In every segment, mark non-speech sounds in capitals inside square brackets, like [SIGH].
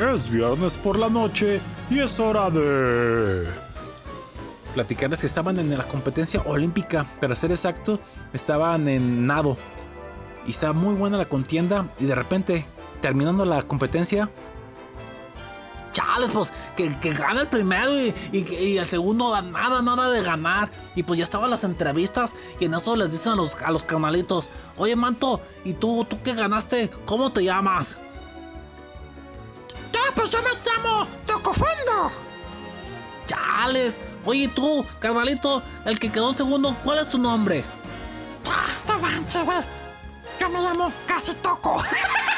Es viernes por la noche y es hora de... Platicarles que estaban en la competencia olímpica, para ser exacto, estaban en nado. Y estaba muy buena la contienda y de repente, terminando la competencia, chales, pues que, que gana el primero y, el segundo nada, nada de ganar. Y pues ya estaban las entrevistas y en eso les dicen a los, a los canalitos, oye manto, ¿y tú, tú qué ganaste? ¿Cómo te llamas? Pues yo me llamo Tocofondo. Chales. Oye, tú, carnalito, el que quedó segundo, ¿cuál es tu nombre? Ah, te manches, güey. Yo me llamo Casi Toco. [LAUGHS]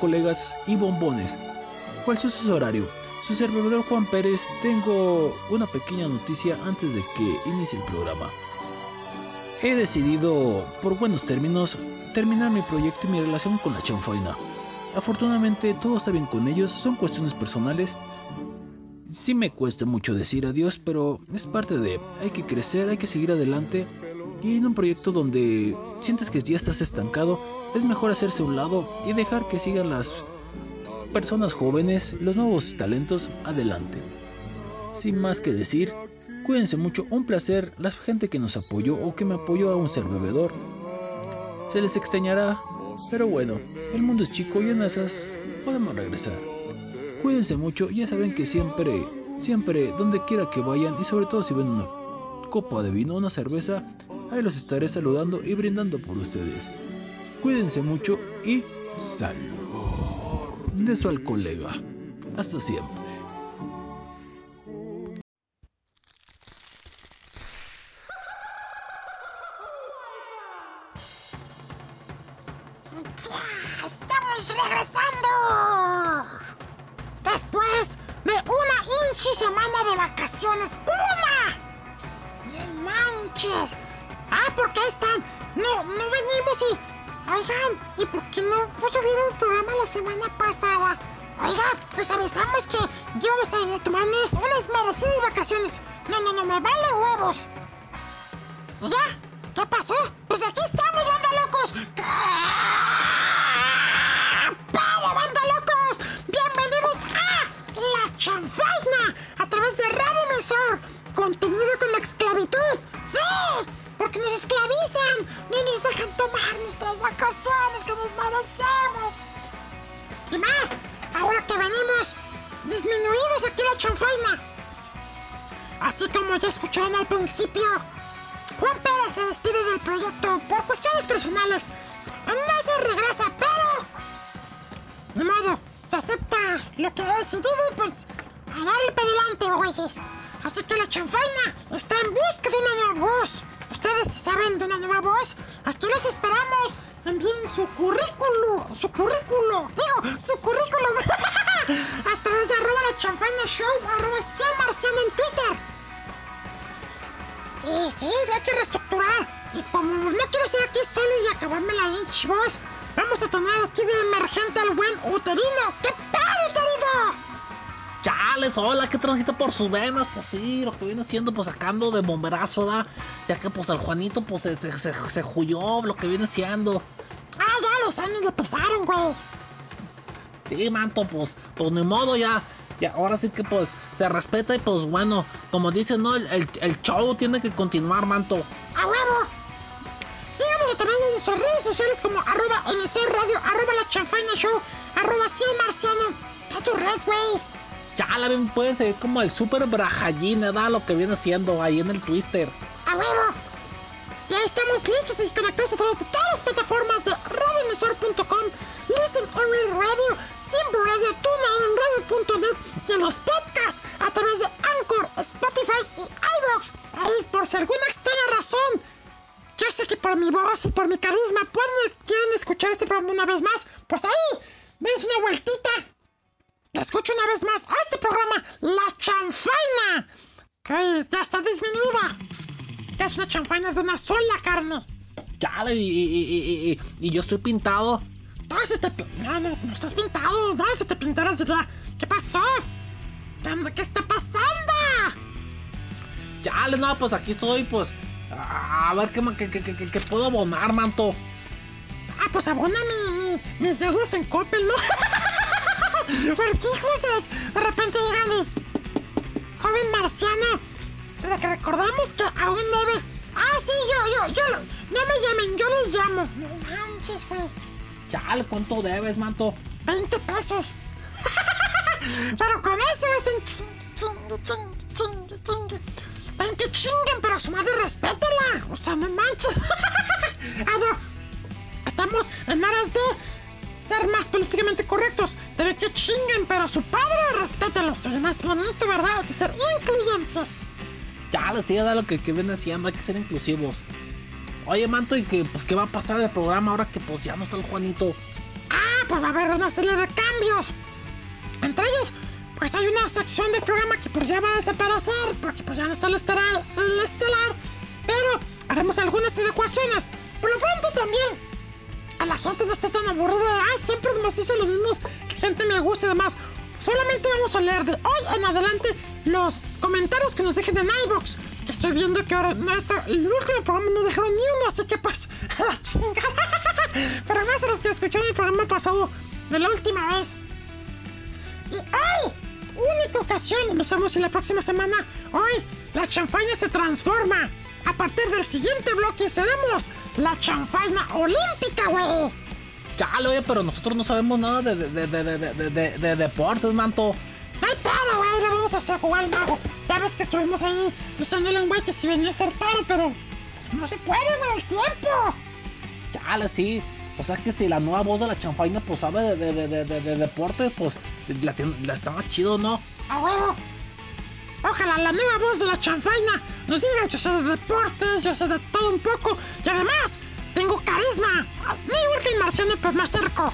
colegas y bombones. ¿Cuál es su horario? Su servidor Juan Pérez, tengo una pequeña noticia antes de que inicie el programa. He decidido, por buenos términos, terminar mi proyecto y mi relación con la chanfaina. Afortunadamente todo está bien con ellos, son cuestiones personales. Sí me cuesta mucho decir adiós, pero es parte de, hay que crecer, hay que seguir adelante. Y en un proyecto donde sientes que ya estás estancado, es mejor hacerse un lado y dejar que sigan las personas jóvenes, los nuevos talentos, adelante. Sin más que decir, cuídense mucho, un placer, la gente que nos apoyó o que me apoyó a un ser bebedor. Se les extrañará, pero bueno, el mundo es chico y en esas podemos regresar. Cuídense mucho, ya saben que siempre, siempre, donde quiera que vayan y sobre todo si ven una copa de vino, una cerveza, ahí los estaré saludando y brindando por ustedes. Cuídense mucho y salud. De su al colega. Hasta siempre. ¡Estamos regresando! Después de una inchi semana de vacaciones. ¡Una! ¡No manches! Ah, porque ahí están. No, no venimos y. Oigan, ¿y por qué no subieron el programa la semana pasada? Oigan, les avisamos que íbamos a tomarnos unas merecidas vacaciones. No, no, no, me vale huevos. ¿Y ya? ¿Qué pasó? Pues aquí estamos, banda locos. ¡Para, banda locos! Bienvenidos a La Chanfaina a través de Radio Contenido con la esclavitud. ¡Sí! Porque nos esclavizan. No nos dejan tomar nuestras vacaciones que nos merecemos. Y más, ahora que venimos disminuidos aquí en La Chanfaina. Así como ya escucharon al principio, Juan Pérez se despide del proyecto por cuestiones personales. No se regresa, pero... Ni modo, se acepta lo que ha decidido y pues a darle para adelante, güeyes. Así que la chanfaina está en busca de una nueva voz. Ustedes saben de una nueva voz. Aquí los esperamos. Envíen su currículo, su currículo, digo, su currículum [LAUGHS] a través de arroba la chanfaina show, arroba 100 marciano en Twitter. Y sí, hay que reestructurar. Y como no quiero ser aquí solo y acabarme la hinch voz, vamos a tener aquí de emergente al buen uterino. ¡Qué padre, uterino! Hola, ¿qué trajiste por sus venas? Pues sí, lo que viene siendo, pues sacando de bomberazo, ¿da? Ya que pues al Juanito, pues se, se, se, se lo que viene siendo. Ah, ya los años le pesaron, güey. Sí, manto, pues, pues ni modo, ya. Ya, ahora sí que pues se respeta y pues bueno, como dicen, ¿no? El, el, show tiene que continuar, manto. ¡A huevo! Síganos también en nuestras redes sociales como arroba emisor radio, arroba la chanfaina show, arroba 100 marciano. A tu red, güey. Ya la ven, puede ser como el super brajallín, ¿verdad? Lo que viene siendo ahí en el Twister. ¡A huevo! Ya estamos listos y conectados a través de todas las plataformas de radioemisor.com, Listen Only Radio, Simple Radio, TuneIn Radio.net y en los podcasts a través de Anchor, Spotify y iVoox. Ahí, por si alguna extraña razón, yo sé que por mi voz y por mi carisma pueden quieren escuchar este programa una vez más, pues ahí, dense una vueltita. Escucha una vez más a este programa, La Chanfaina, que ya está disminuida. Ya es una chanfaina de una sola carne. Chale, y, y, y, y, yo soy pintado. No, se te no, no, no estás pintado. No, se te pintarás de la... ¿Qué pasó? ¿Qué, qué está pasando? Chale, no, pues aquí estoy, pues. A, ver qué, qué, qué- qué puedo abonar, manto. Ah, pues abona mi, mi- mis deudas en Coppel, ¿no? [LAUGHS] ¿Por qué, hijos? De repente llegan y... Joven marciano. Que recordamos que aún debe... Ah, sí, yo, yo, yo... lo- No me llamen, yo les llamo. No manches, güey. Chale, ¿cuánto debes, manto? 20 pesos. [LAUGHS] pero con eso están chingue, chingue, chingue, chingue. Ven que chinguen, pero a su madre respétela. O sea, no manches. [LAUGHS] Estamos en aras de ser más políticamente correctos. Debe que chinguen, pero a su padre respételo. Soy más bonito, ¿verdad? Hay que ser incluyentes. Chale, sí, da lo que, que viene siendo, hay que ser inclusivos. Oye, manto, ¿y que, pues, qué va a pasar del programa ahora que pues ya no está el Juanito? Ah, pues va a haber una serie de cambios. Entre ellos, pues hay una sección del programa que pues ya va a desaparecer, porque pues ya no está el estelar, el estelar. Pero haremos algunas adecuaciones. Por lo pronto también. A la gente no está tan aburrida. Ah, siempre nos dicen los mismos. La gente me gusta y demás. Solamente vamos a leer de hoy en adelante los comentarios que nos dejen en iVoox. Que estoy viendo que ahora no está, el último programa no dejaron ni uno, así que pues [LAUGHS] a la chingada. Pero a los que escucharon el programa pasado de la última vez. Y hoy, única ocasión, no sabemos si la próxima semana, hoy la chanfaina se transforma. A partir del siguiente bloque seremos la chanfaina olímpica, güey. Chale, oye, pero nosotros no sabemos nada de, de, de, de, de, de- de deportes, manto. No hay pedo, güey, le vamos a hacer jugar al mago. Ya ves que estuvimos ahí diciéndole un güey que si venía a ser paro, pero pues, no se puede, güey, el tiempo. Chale, sí. O sea que si la nueva voz de la chanfaina pues sabe de, de, de, de, de- de deportes, pues la, la estaba chido, ¿no? A huevo. Ojalá la nueva voz de la chanfaina nos diga yo sé de deportes, yo sé de todo un poco y además tengo carisma. No igual que el marciano, pero me acerco.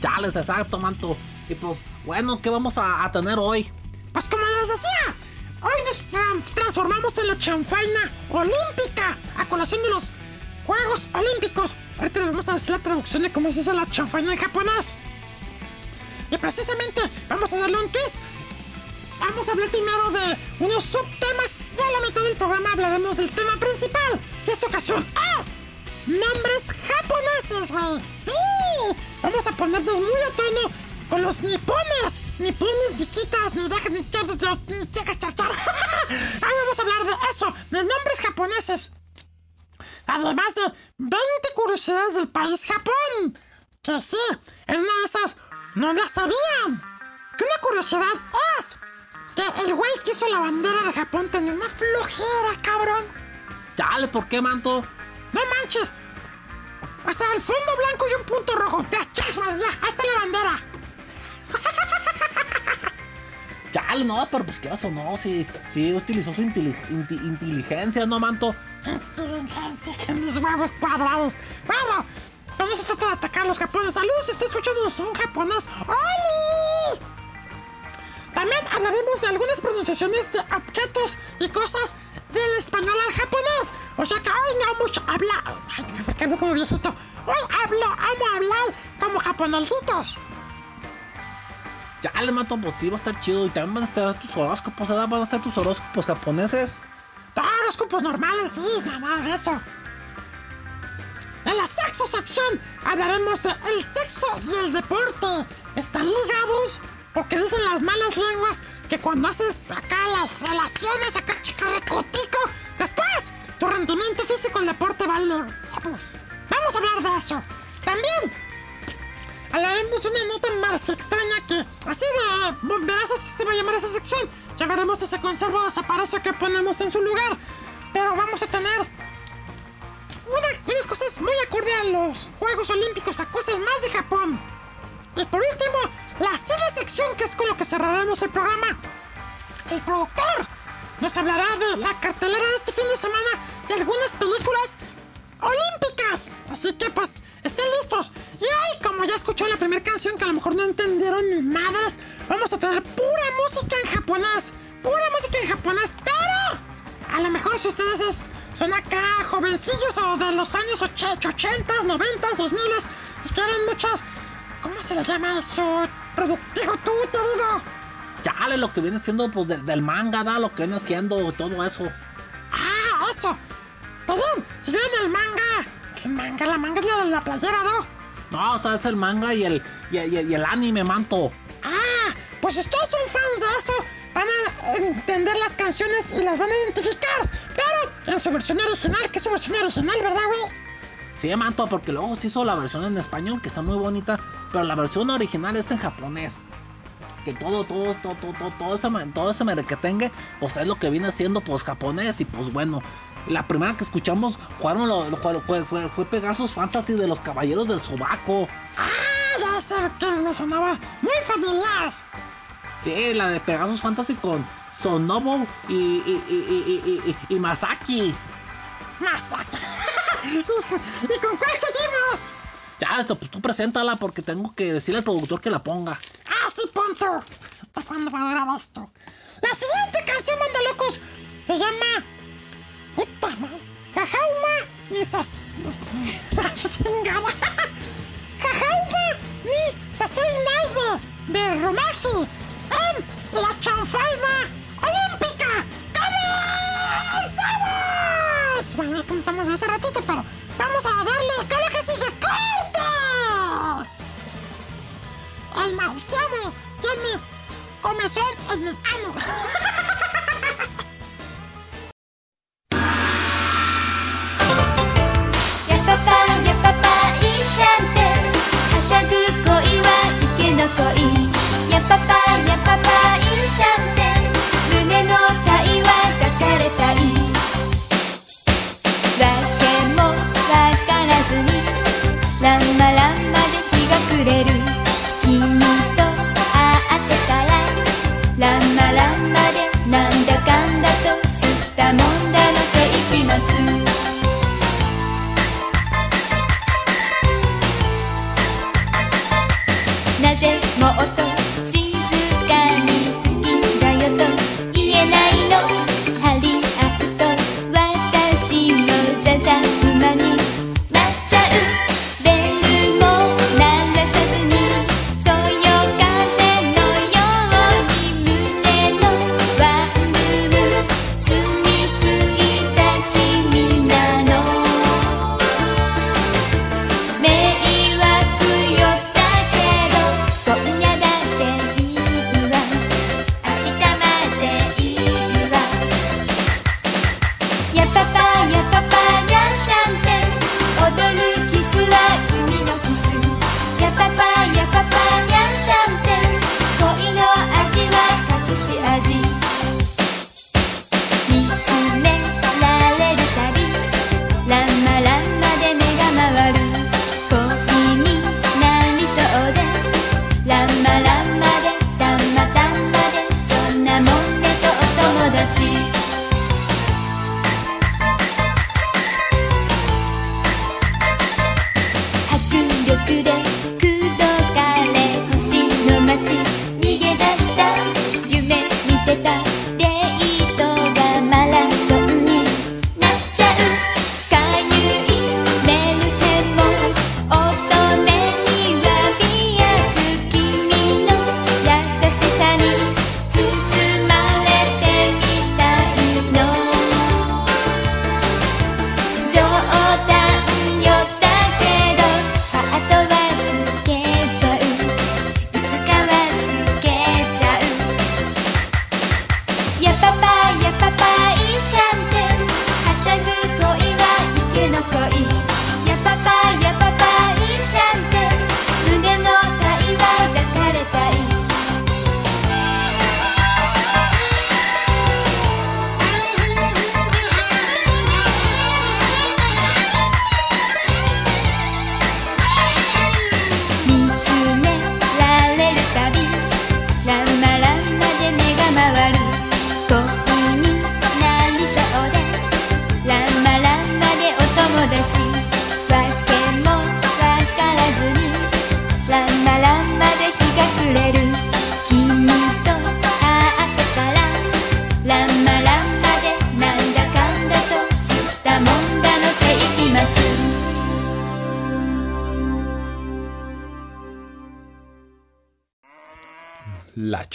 Chales, exacto, manto. Y pues, bueno, ¿qué vamos a, a tener hoy? Pues como les decía, hoy nos tra- transformamos en la chanfaina olímpica a colación de los Juegos Olímpicos. Ahorita le vamos a decir la traducción de cómo se dice la chanfaina en japonés. Y precisamente vamos a darle un twist. Vamos a hablar primero de unos subtemas y a la mitad del programa hablaremos del tema principal, que esta ocasión es nombres japoneses, güey. ¡Sí! Vamos a ponernos muy a tono con los nipones. Nipones, niquitas, ni dejas, ni char, ni chacas, char, char. [LAUGHS] Ahí vamos a hablar de eso, de nombres japoneses. Además de 20 curiosidades del país Japón. Que sí, en una de esas no las sabían. Que una curiosidad es que el güey que hizo la bandera de Japón tenía una flojera, cabrón. Chale, ¿por qué, manto? No manches. O sea, el fondo blanco y un punto rojo. Ya, ya, está la bandera. [LAUGHS] Chale, no, pero pues quieras o no, si, si utilizó su inteli- inti- inteligencia, ¿no, manto? Inteligencia que mis huevos cuadrados. Bueno, no se trata de atacar a los japoneses. Saludos, está escuchando un japonés. ¡Oli! También hablaremos de algunas pronunciaciones de objetos y cosas del español al japonés. O sea que hoy no vamos a hablar. Ay, me como viejito. Hoy hablo, vamos a hablar como japonesitos. Chale, manto, pues sí va a estar chido. Y también van a estar tus horóscopos, ¿verdad? Van a ser tus horóscopos japoneses. Horóscopos normales, sí, nada de eso. En la sexo sección hablaremos de el sexo y el deporte. ¿Están ligados? Porque dicen las malas lenguas que cuando haces acá las relaciones, acá chicarricotico, después tu rendimiento físico en deporte vale. Pues, vamos a hablar de eso. También hablaremos una nota más extraña que, así de bomberazos se va a llamar esa sección. Ya veremos si se conserva o desaparece o qué ponemos en su lugar. Pero vamos a tener una- unas cosas muy acorde a los Juegos Olímpicos, a cosas más de Japón. Y por último, la cine sección, que es con lo que cerraremos el programa. El productor nos hablará de la cartelera de este fin de semana y algunas películas olímpicas. Así que pues estén listos. Y hoy, como ya escuchó la primera canción que a lo mejor no entendieron ni madres, vamos a tener pura música en japonés. Pura música en japonés, pero a lo mejor si ustedes es- son acá jovencillos o de los años 80, 90, 2000 y quieren muchas... ¿Cómo se le llama eso? Productivo tú, te digo. Chale, lo que viene siendo, pues, del, del manga, ¿da? Lo que viene siendo todo eso. Ah, eso. Perdón, si el manga... ¿Qué manga? La manga es la de la playera, ¿no? No, o sea, es el manga y el, y, y- y el anime, manto. Ah, pues si ustedes son fans de eso, van a entender las canciones y las van a identificar. Pero en su versión original, que es su versión original, ¿verdad, güey? Sí, manto, porque luego se hizo la versión en español, que está muy bonita, pero la versión original es en japonés. Que todo, todo, todo, todo, todo, todo ese, todo ese merequetengue, pues es lo que viene siendo, pues, japonés. Y pues bueno, la primera que escuchamos jugaron lo, lo- fue, fue, Pegasus Fantasy de los Caballeros del Sobaco. Ah, ya sé que me sonaba muy familiar. Sí, la de Pegasus Fantasy con Sonobu y, y, y, y, y- y- y Masaki. Masaki. [LAUGHS] ¿Y con cuál seguimos? Ya, esto, pues tú preséntala porque tengo que decirle al productor que la ponga. Ah, sí, punto. ¿Hasta cuándo va a durar esto? La siguiente canción, manda locos, se llama. Puta madre. Jajauma ni sas. [LAUGHS] Chingada. Jajauma ni sasai malde de Rumaji en la chanfaina olímpica. ¡Comenzamos! Bueno, comenzamos hace ratito, pero vamos a darle con lo que sigue. ¡Corte! El mausiano tiene comezón en el ano. [LAUGHS] はしゃぐ恋はいけの恋やっパぱやぱパイいシャンテ。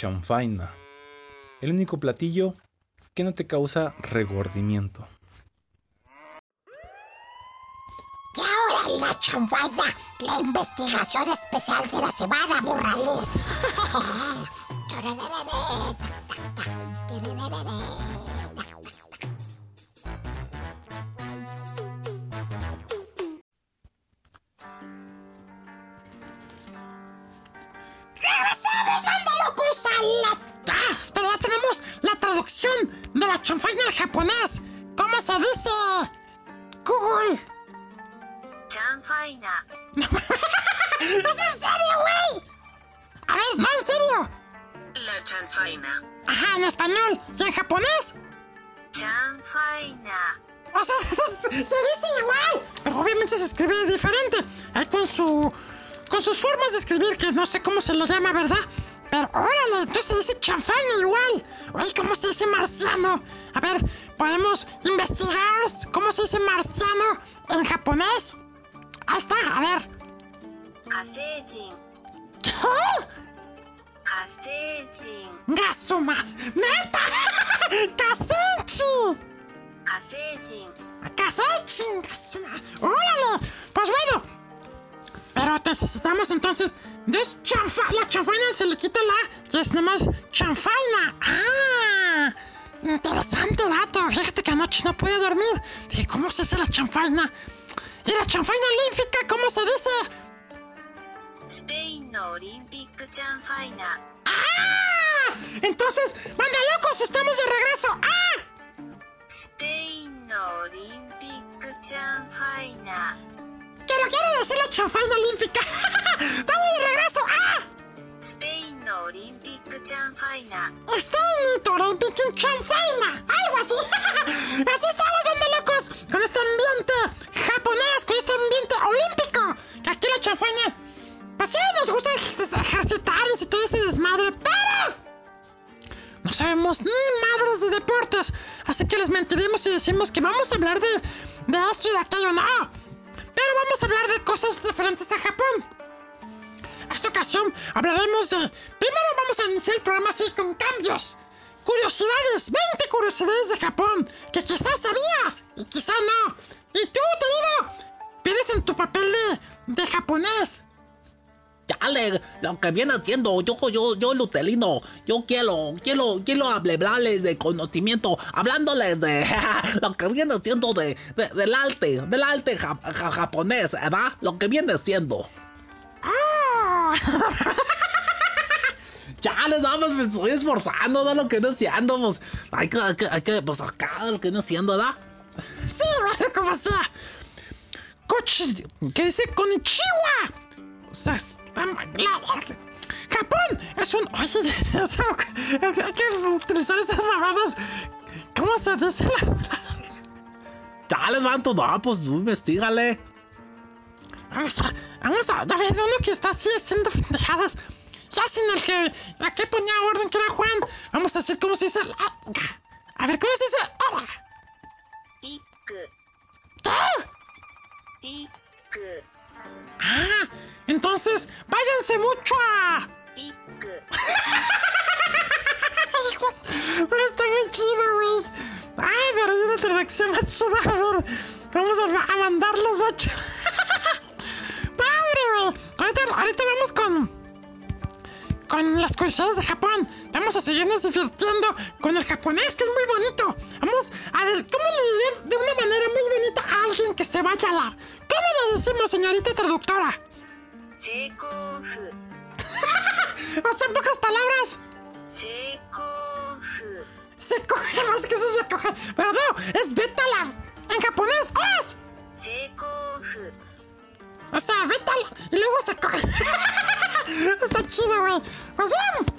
chanfaina. El único platillo que no te causa regordimiento. Y ahora en la chanfaina, la investigación especial de la semana, burrales. [LAUGHS] sabes, locos! Ah, pero ya tenemos la traducción de la chanfaina al japonés. ¿Cómo se dice? Google. Chanfaina. [LAUGHS] ¡Es en serio, güey! A ver, no, en serio. La chanfaina. Ajá, en español. ¿Y en japonés? Chanfaina. O sea, [LAUGHS] se, dice igual, pero obviamente se escribe diferente. Ahí con su con sus formas de escribir, que no sé cómo se lo llama, ¿verdad? Pero órale, entonces se dice chanfaina igual. Oye, ¿cómo se dice marciano? A ver, podemos investigar cómo se dice marciano en japonés. Ahí está, a ver. Aseijin. ¿Qué? Aseijin. ¡Gasuma! ¡Neta! [LAUGHS] ¡Kasenchi! Aseijin. ¡Kasenchi! ¡Gasuma! ¡Órale! Pues bueno, pero necesitamos entonces. La chanfaina se le quita la que es nomás chanfaina. ¡Ah! Interesante dato. Fíjate que anoche no pude dormir. Dije, ¿cómo se hace la chanfaina? ¿Y la chanfaina olímpica cómo se dice? Spain Olympic Chanfaina. ¡Ah! Entonces, banda locos, estamos de regreso. ¡Ah! Spain Olympic Chanfaina. Que lo quiere decir la chanfaina olímpica. [LAUGHS] ¡Estamos de regreso! ¡Ah! Spain Olympic Chanfaina. State Olympic Chanfaina. Algo así. [LAUGHS] así estamos, donde locos. Con este ambiente japonés, con este ambiente olímpico. Que aquí la chanfaina. Pues sí, nos gusta ejercitarnos y todo ese desmadre, pero. No sabemos ni madres de deportes. Así que les mentiremos y decimos que vamos a hablar de, de esto y de aquello. No. Pero vamos a hablar de cosas diferentes a Japón. Esta ocasión hablaremos de... Primero vamos a iniciar el programa así con cambios. Curiosidades, 20 curiosidades de Japón que quizás sabías y quizás no. Y tú, querido, pides en tu papel de, de japonés. Chale, lo que viene haciendo, yo, yo, yo, Lutelino, yo quiero, quiero, quiero hablarles de conocimiento, hablándoles de [LAUGHS] lo que viene siendo de, de- del arte, del arte ja- ja- japonés, ¿verdad? Lo que viene siendo. ¡Oh! Chale, sabes, me estoy esforzando, ¿no? Lo que viene siendo, pues, hay que, hay que, hay que, pues, acá, lo que viene siendo, ¿verdad? sí, bueno, como sea. Cochi, ¿qué dice Konichiwa? O Bangladesh. Japón es un. Oye, [LAUGHS] hay que utilizar estas mamadas. ¿Cómo se dice la.? Chale, manto, no, pues tú investigale. Vamos a, vamos a, ya uno que está así haciendo pendejadas. Ya sin el que, la que ponía orden, que era Juan. Vamos a hacer como se dice. A, ver, ¿cómo se dice? ¡Ah! ¿Qué? Ah, entonces, váyanse mucho a... [LAUGHS] Está muy chido, güey. Ay, pero hay una interacción más chida. A ver, vamos a, a mandar los ocho. [LAUGHS] Padre, güey. Ahorita, ahorita vamos con con las curiosidades de Japón. Vamos a seguirnos divirtiendo con el japonés, que es muy bonito. Vamos a ver cómo le de una manera muy bonita a alguien que se vaya a la. ¿Cómo lo decimos, señorita traductora? [LAUGHS] o sea, en pocas palabras. Se coge, no sé qué es se coge. Pero no, es vete a la. En japonés, ¡os! O sea, vétala. Y luego se coge. [LAUGHS] Está chido, güey. Pues bien.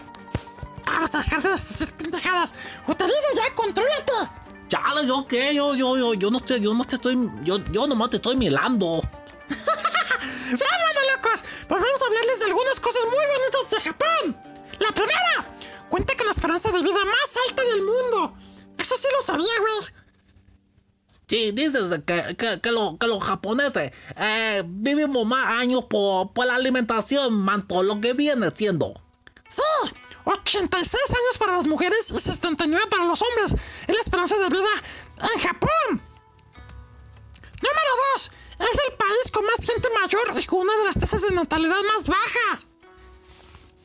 Vamos a dejar de decir pendejadas. O te digo ya, contrólate. Chale, yo qué, yo, yo, yo, yo no estoy, yo nomás te estoy, yo, yo nomás te estoy milando. [LAUGHS] bien, bueno, locos. Pues vamos a hablarles de algunas cosas muy bonitas de Japón. La primera. Cuenta con la esperanza de vida más alta del mundo. Eso sí lo sabía, güey. Sí, dices que, que, que, lo- que los japoneses eh, vivimos más años por, por la alimentación, manto, lo que viene siendo. Sí, 86 años para las mujeres y 79 para los hombres. Es la esperanza de vida en Japón. Número 2. Es el país con más gente mayor y con una de las tasas de natalidad más bajas.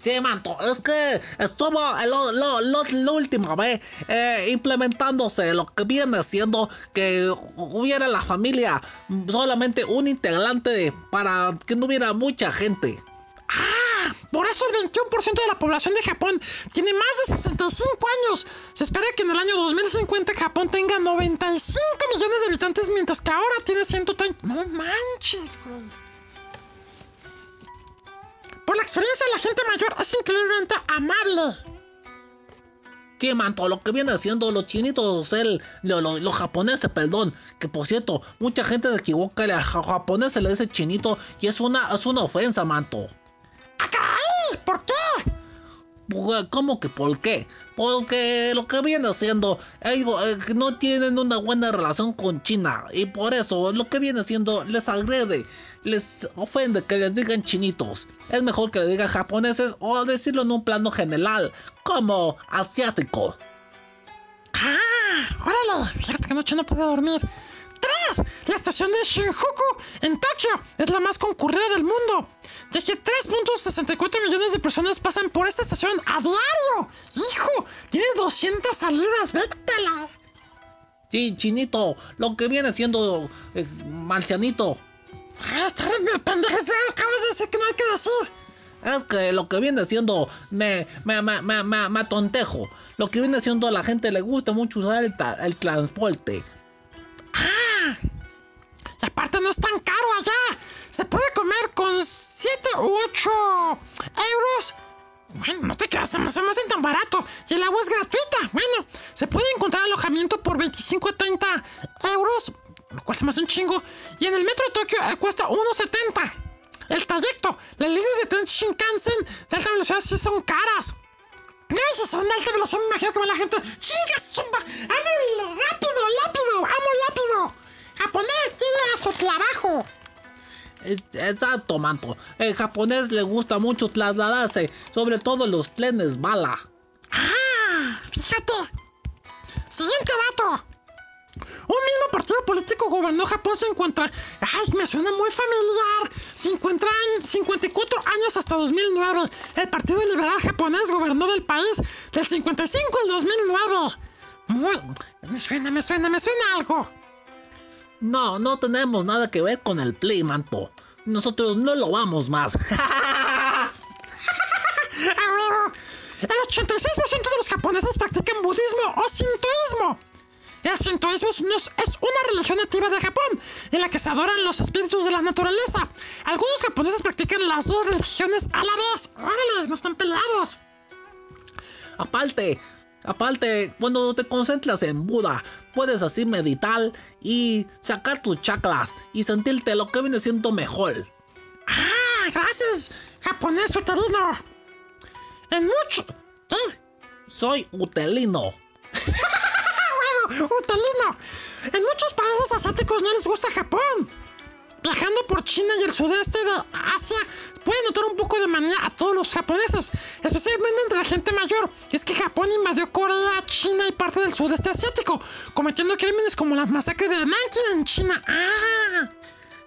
Sí, manto, es que estuvo lo, lo, la última vez eh, implementándose lo que viene siendo que hubiera la familia solamente un integrante para que no hubiera mucha gente. Ah, por eso el 21% de la población de Japón tiene más de 65 años. Se espera que en el año 2050 Japón tenga 95 millones de habitantes, mientras que ahora tiene 130. No manches, güey. Por la experiencia de la gente mayor es increíblemente amable. Sí, manto, lo que viene siendo los chinitos, el, lo- lo- los japoneses, perdón. Que por cierto, mucha gente se equivoca, a japonés se le dice chinito y es una, es una ofensa, manto. ¡Ah, caray! ¿Por qué? Pues, ¿Cómo que por qué? Porque lo que viene siendo, ellos eh, no tienen una buena relación con China y por eso lo que viene siendo les agrede, les ofende que les digan chinitos. Es mejor que le digan japoneses o decirlo en un plano general, como asiático. ¡Ah! ¡Órale! Fíjate que anoche no pude dormir. ¡Tres! días, la estación de Shinjuku en Tokio es la más concurrida del mundo, ya que 3.64 millones de personas pasan por esta estación a diario. ¡Hijo! Tiene 200 salidas, vételas. Sí, chinito, lo que viene siendo eh, marcianito. Ah, está de pendejas, acabas de decir que no hay que decir. Es que lo que viene siendo me, me, me, me, me, me tontejo. Lo que viene siendo a la gente le gusta mucho usar el, el transporte. Ah, y aparte no es tan caro allá. Se puede comer con 7 u 8 euros. Bueno, no te creas, se me, se me hace tan barato. Y el agua es gratuita. Bueno, se puede encontrar alojamiento por 25 a 30 euros, lo cual se me hace un chingo. Y en el metro de Tokio eh, cuesta 1.70. El trayecto, las líneas de tren Shinkansen de alta velocidad sí son caras. No, si son de alta velocidad, me imagino que va la gente. ¡Chinga, zumba! ¡Ando rápido, rápido! ¡Amo rápido! Japonés tiene a su trabajo. Es, exacto, manto. El japonés le gusta mucho trasladarse, sobre todo los trenes bala. ¡Ah! Fíjate. Siguiente dato. Un mismo partido político gobernó Japón se encuentra. ¡Ay, me suena muy familiar! Se encuentra en 54 años hasta 2009. El Partido Liberal Japonés gobernó del país del 55 al 2009. Muy. Me suena, me suena, me suena algo. No, no tenemos nada que ver con el play, manto. Nosotros no lo vamos más. [LAUGHS] [LAUGHS] El 86% de los japoneses practican budismo o sintoísmo. El sintoísmo es una, es una religión nativa de Japón, en la que se adoran los espíritus de la naturaleza. Algunos japoneses practican las dos religiones a la vez. ¡Órale! No están peleados. aparte, aparte, cuando te concentras en Buda, puedes así meditar y sacar tus chakras y sentirte lo que viene siendo mejor. ¡Ah! ¡Gracias! Japonés uterino. En mucho... ¿Qué? Soy utelino. [LAUGHS] ¡Ah, huevo! ¡Utelino! En muchos países asiáticos no les gusta Japón. Viajando por China y el sudeste de Asia, puede notar un poco de manía a todos los japoneses, especialmente entre la gente mayor. Es que Japón invadió Corea, China y parte del sudeste asiático, cometiendo crímenes como la masacre de Nanking en China. ¡Ah!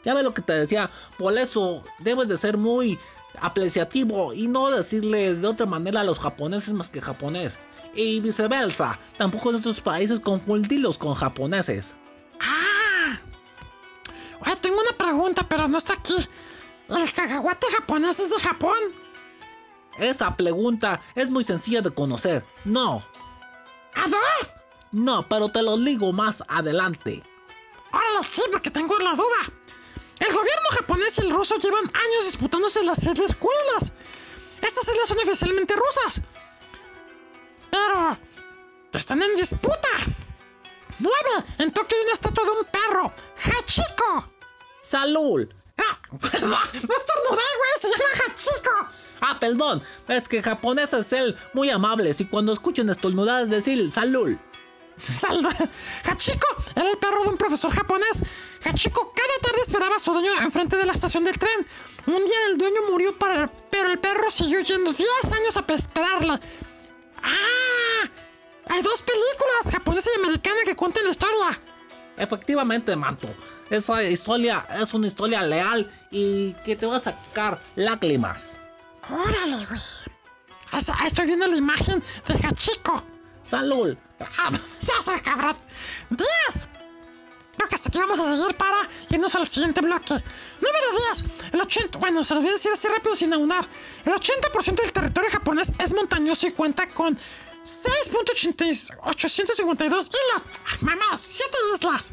Ya ves lo que te decía, por eso debes de ser muy apreciativo y no decirles de otra manera a los japoneses más que japonés. Y viceversa, tampoco en otros países confundirlos con japoneses. ¡Ah! Oye, tengo una pregunta, pero no está aquí. ¿El cacahuate japonés es de Japón? Esa pregunta es muy sencilla de conocer. No, ¿A dónde? no, pero te lo digo más adelante. Órale, sí, porque tengo la duda. El gobierno japonés y el ruso llevan años disputándose las islas Kurilas. Estas islas son oficialmente rusas. Pero están en disputa. ¡Nueve! En Tokio hay una estatua de un perro. ¡Hachiko! ¡Salud! ¡Ah! ¡No estornudé, güey! ¡Se llama Hachiko! Ah, perdón, es que japonés es el muy amables y cuando escuchen estornudar decir salud. Salud. Hachiko era el perro de un profesor japonés. Hachiko cada tarde esperaba a su dueño enfrente de la estación del tren. Un día el dueño murió, para, pero el perro siguió yendo 10 años a esperarle. ¡Ah! Hay dos películas, japonesa y americana, que cuentan la historia. Efectivamente, Manto, esa historia es una historia leal y que te va a sacar lágrimas. Órale, güey. Estoy viendo la imagen de Hachiko. Salud. ¡Ah! [LAUGHS] ¡Se hace, cabrón! ¡10! Creo que hasta aquí vamos a seguir para irnos al siguiente bloque. Número 10. El 80... Bueno, se lo voy a decir así rápido sin aunar. El 80% del territorio japonés es montañoso y cuenta con 6.852 islas. ¡Ay, mamá! 7 islas.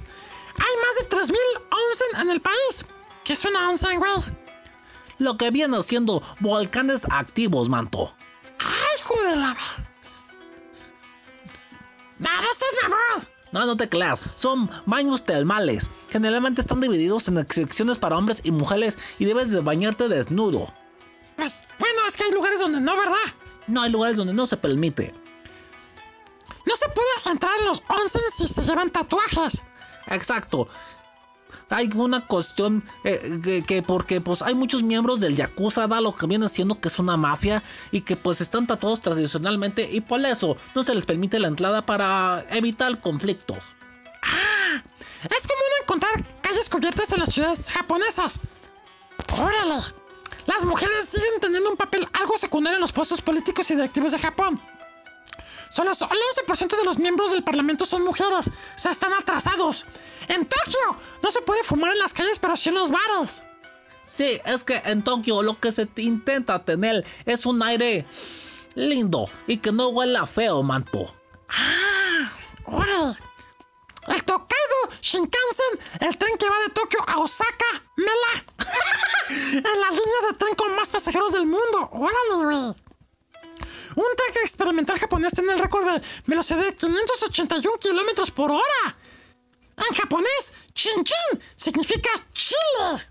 Hay más de 3.000 onsen en el país. ¿Qué es una onsen, güey? Lo que viene siendo volcanes activos, Manto. ¡Ay, hijo de la... ¡Nada, este es mamón! No, no te creas, son baños termales. Generalmente están divididos en secciones para hombres y mujeres y debes de bañarte desnudo. Pues, bueno, es que hay lugares donde no, ¿verdad? No hay lugares donde no se permite. No se puede entrar en los onsen si se llevan tatuajes. Exacto. Hay una cuestión eh, que, que porque pues hay muchos miembros del Yakuza, da lo que viene siendo que es una mafia y que pues están tatuados tradicionalmente y por eso no se les permite la entrada para evitar conflictos. ¡Ah! Es común encontrar calles cubiertas en las ciudades japonesas. ¡Órale! Las mujeres siguen teniendo un papel algo secundario en los puestos políticos y directivos de Japón. Solo el 11% de los miembros del parlamento son mujeres. O sea, están atrasados. En Tokio no se puede fumar en las calles, pero sí en los bares. Sí, es que en Tokio lo que se intenta tener es un aire lindo y que no huela feo, manto. ¡Ah! ¡Órale! El Tokaido Shinkansen, el tren que va de Tokio a Osaka, Mela. [LAUGHS] en la línea de tren con más pasajeros del mundo. ¡Órale, güey! Un tren experimental japonés tiene el récord de velocidad de 581 kilómetros por hora. En japonés, chin chin significa chile.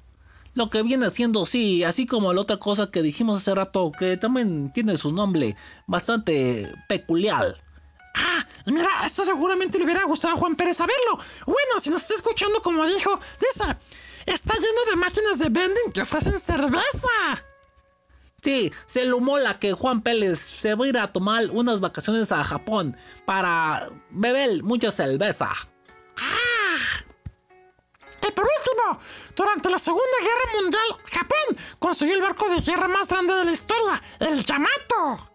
Lo que viene siendo, sí, así como la otra cosa que dijimos hace rato, que también tiene su nombre bastante peculiar. Ah, mira, esto seguramente le hubiera gustado a Juan Pérez saberlo. Bueno, si nos está escuchando como dijo, dice, está lleno de máquinas de vending que ofrecen cerveza. Sí, se lumola que Juan Pérez se va a ir a tomar unas vacaciones a Japón para beber mucha cerveza. Y por último, durante la Segunda Guerra Mundial, Japón construyó el barco de guerra más grande de la historia, el Yamato.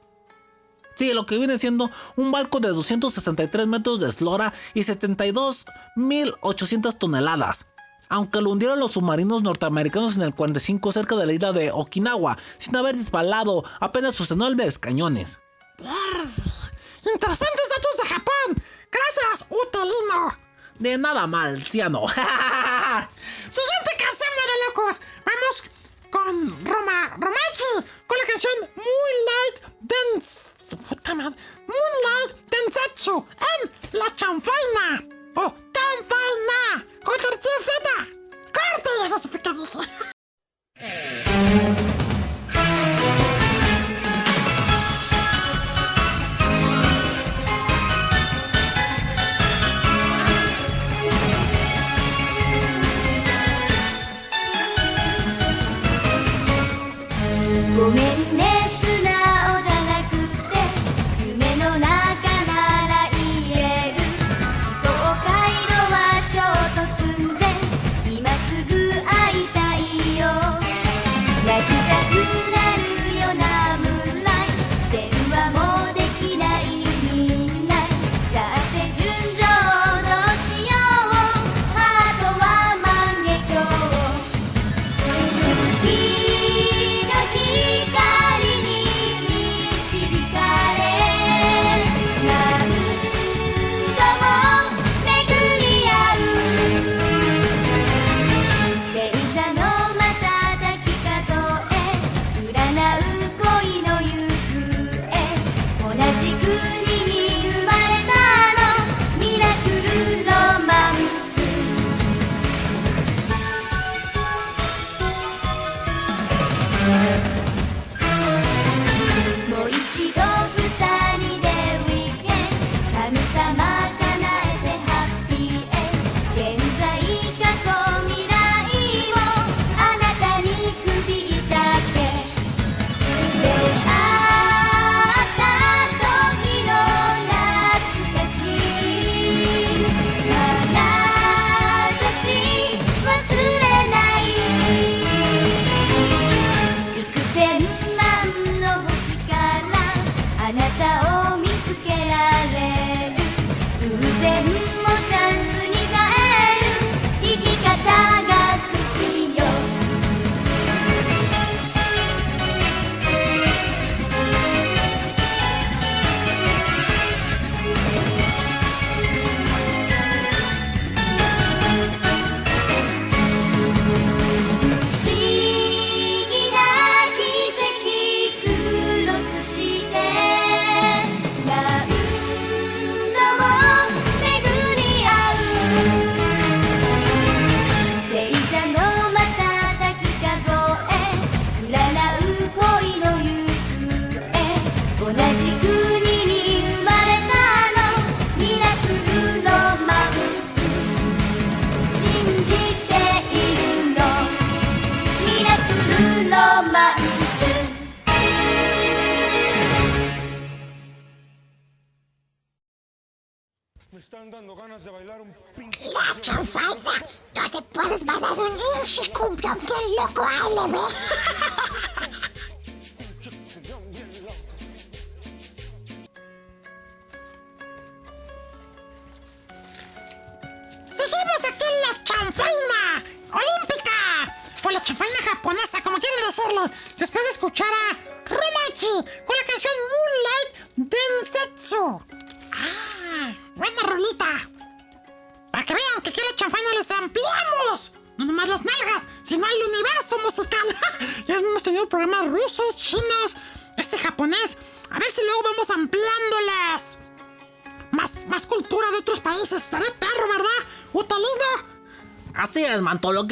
Sí, lo que viene siendo un barco de 263 metros de eslora y 72.800 toneladas. Aunque lo hundieron los submarinos norteamericanos en el 45 cerca de la isla de Okinawa, sin haber disparado apenas sus enormes cañones. Interesantes datos de Japón. Gracias, Utelino. De nada mal, ciano. [LAUGHS] Siguiente canción, de locos. Vamos con Roma Romachi con la canción Moonlight Dance. Puta madre. Moonlight Densetsu en La Chanfaina. O Chanfaina. Con tercera Z. Corte, no sé qué dije.ごめんね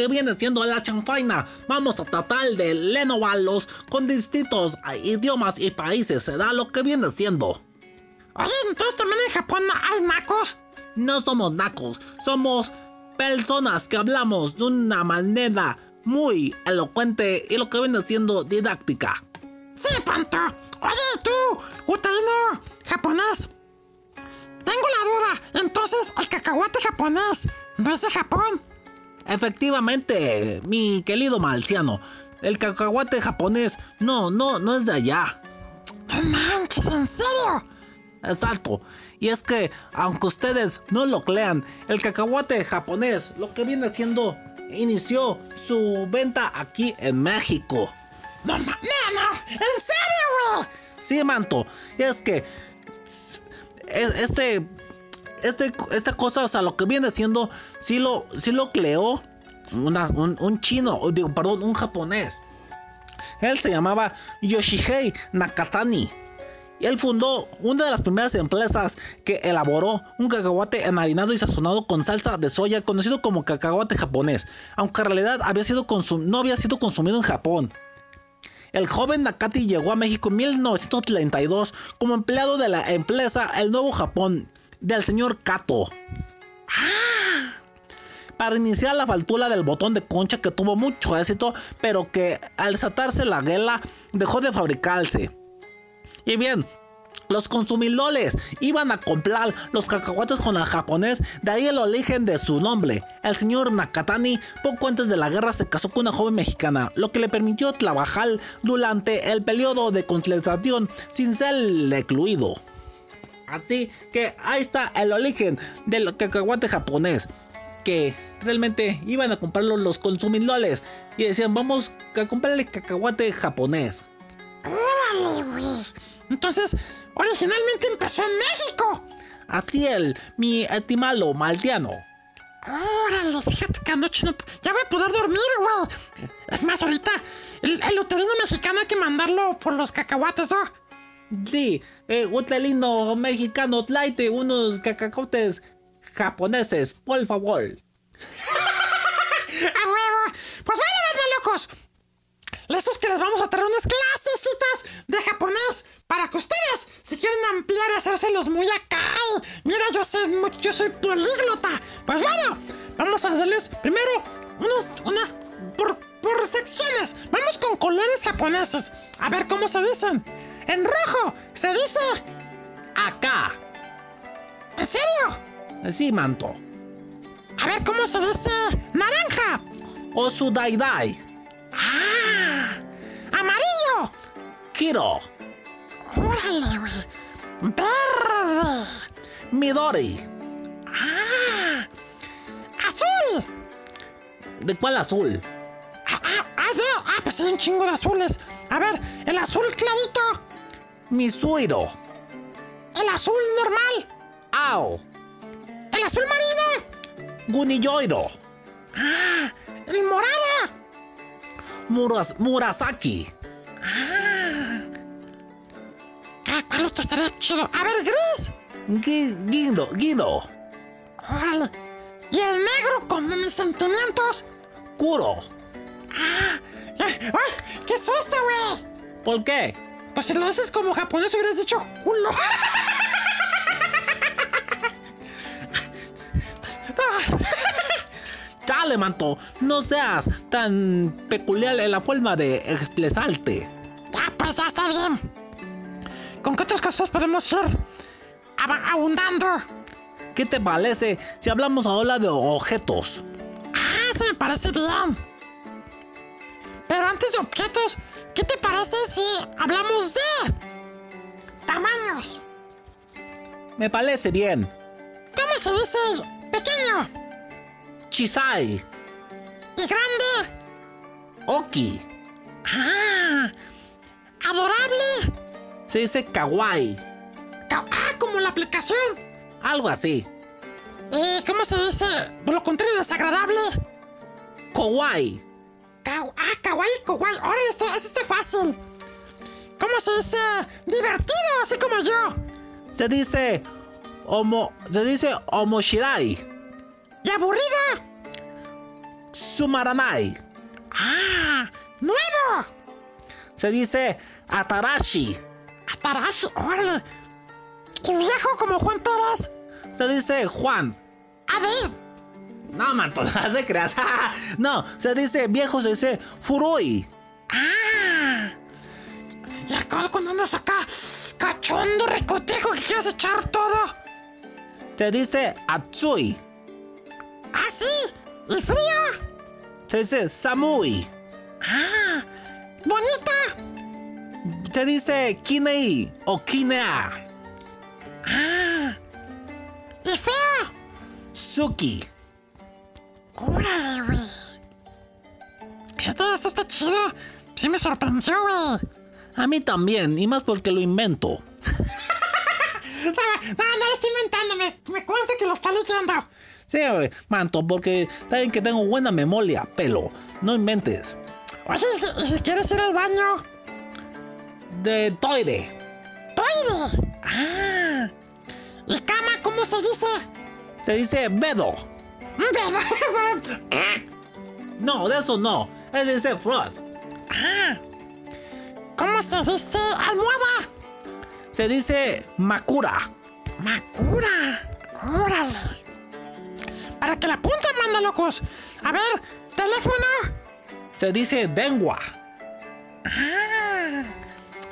que viene siendo la chanfaina. Vamos a tratar de lenovarlos con distintos idiomas y países. Se da lo que viene siendo. Oye, entonces también en Japón hay nacos. No somos nacos, somos personas que hablamos de una manera muy elocuente y lo que viene siendo didáctica. Sí, pronto. Oye, tú, utalino japonés. Tengo la duda. Entonces, el cacahuate japonés no es de Japón. Efectivamente, mi querido malciano, el cacahuate japonés no, no, no es de allá. No manches, ¿en serio? Exacto. Y es que, aunque ustedes no lo crean, el cacahuate japonés, lo que viene siendo, inició su venta aquí en México. No, no, no, no. ¿En serio, güey? Sí, manto. Y es que es- este, este, esta cosa, o sea, lo que viene siendo, sí lo, sí lo creó un, un chino, digo, perdón, un japonés. Él se llamaba Yoshihei Nakatani. Y él fundó una de las primeras empresas que elaboró un cacahuate enharinado y sazonado con salsa de soya, conocido como cacahuate japonés, aunque en realidad había sido no había sido consumido en Japón. El joven Nakati llegó a México en 1932 como empleado de la empresa El Nuevo Japón del señor Kato. Para iniciar la faltura del botón de concha que tuvo mucho éxito, pero que al desatarse la guerra dejó de fabricarse. Y bien, los consumidores iban a comprar los cacahuates con el japonés, de ahí el origen de su nombre. El señor Nakatani poco antes de la guerra se casó con una joven mexicana, lo que le permitió trabajar durante el periodo de concentración sin ser recluido. Así que ahí está el origen del cacahuate japonés. Que realmente iban a comprarlo los consumidores y decían vamos a comprarle cacahuate japonés. Órale, güey. Entonces, originalmente empezó en México. Así el, mi estimado maldiano. Órale, fíjate que anoche no... Ya voy a poder dormir, güey. Es más, ahorita el, el mexicano hay que mandarlo por los cacahuates, ¿no? Sí, eh, utelino mexicano, tráete unos cacahuates japoneses, por favor. [LAUGHS] ¡A huevo! Pues los locos. Listos que les vamos a traer unas clasecitas de japonés para que ustedes, si quieren ampliar y hacérselos muy acá. Mira, yo mu- yo soy políglota. Pues bueno, vamos a darles primero unos, unas por, por secciones. Vamos con colores japoneses. A ver cómo se dicen. En rojo se dice. Acá. ¿En serio? Sí, manto. A ver cómo se dice. Naranja. Osudaidai. ¡Ah! Amarillo. Kiro. Órale, güey. Verde. Midori. ¡Ah! ¡Azul! ¿De cuál azul? ¡Ah, ah, ah, ah, pues hay un chingo de azules! A ver, el azul clarito, Misuiro. el azul normal, Ao. el azul marino, Guniyoiro. ¡ah! el morado, Muras, Murasaki. ¡ah! ¿Cuál otro estaría chido? A ver, gris, Gi- Guindo. Guindo. órale. Y el negro con mis sentimientos. Kuro. ¡Ah! ¡Ay! ay, ¡Qué susto, güey! ¿Por qué? Pues si lo haces como japonés hubieras dicho culo. [LAUGHS] Dale, manto. No seas tan peculiar en la forma de expresarte. Ya, pues ya está bien. ¿Con qué otras cosas podemos ir abundando? ¿qué te parece si hablamos ahora de objetos? Ah, eso me parece bien. Pero antes de objetos, ¿qué te parece si hablamos de tamaños? Me parece bien. ¿Cómo se dice pequeño Chisai, y grande? Oki, Ah, adorable. se dice kawaii, Ca- Ah, como la aplicación. algo así. ¿Y cómo se dice por lo contrario desagradable? Kawaii, Ka- ah, kawaii, kawaii. Ahora este, este está fácil. ¿Cómo se dice divertido, así como yo? se dice homo, se dice omoshirai, Y aburrido. sumaranai, Ah, nuevo. se dice atarashi, Atarashi, órale. Y viejo como Juan Pérez. se dice Juan. A ver, No, manto, [LAUGHS] no te creas. [LAUGHS] no, se dice viejo, se dice furoi. Ah. Y acá cuando andas acá, cachondo, recotejo, que quieres echar todo. Se dice atsui. Ah, sí. Y frío. Se dice samui. Ah. Bonita. Se dice kinei o kinea. Ah. Y feo. Suki. Órale, güey. Fíjate, esto está chido. Sí me sorprendió, güey. A mí también, y más porque lo invento. No, [LAUGHS] no, no lo estoy inventando. Me, me consta que lo está leyendo. Sí, güey, manto, porque saben que tengo buena memoria, pelo. No inventes. Oye, ¿y si, si quieres ir al baño? De toire. ¡Toire! Ah. ¿Y cama cómo se dice? Se dice bedo. [LAUGHS] No, de eso no. Se dice fraud. Ah. ¿Cómo se dice almohada? Se dice makura. Macura. Órale. Para que la apunten, manda locos. A ver, teléfono. Se dice dengua. Ah.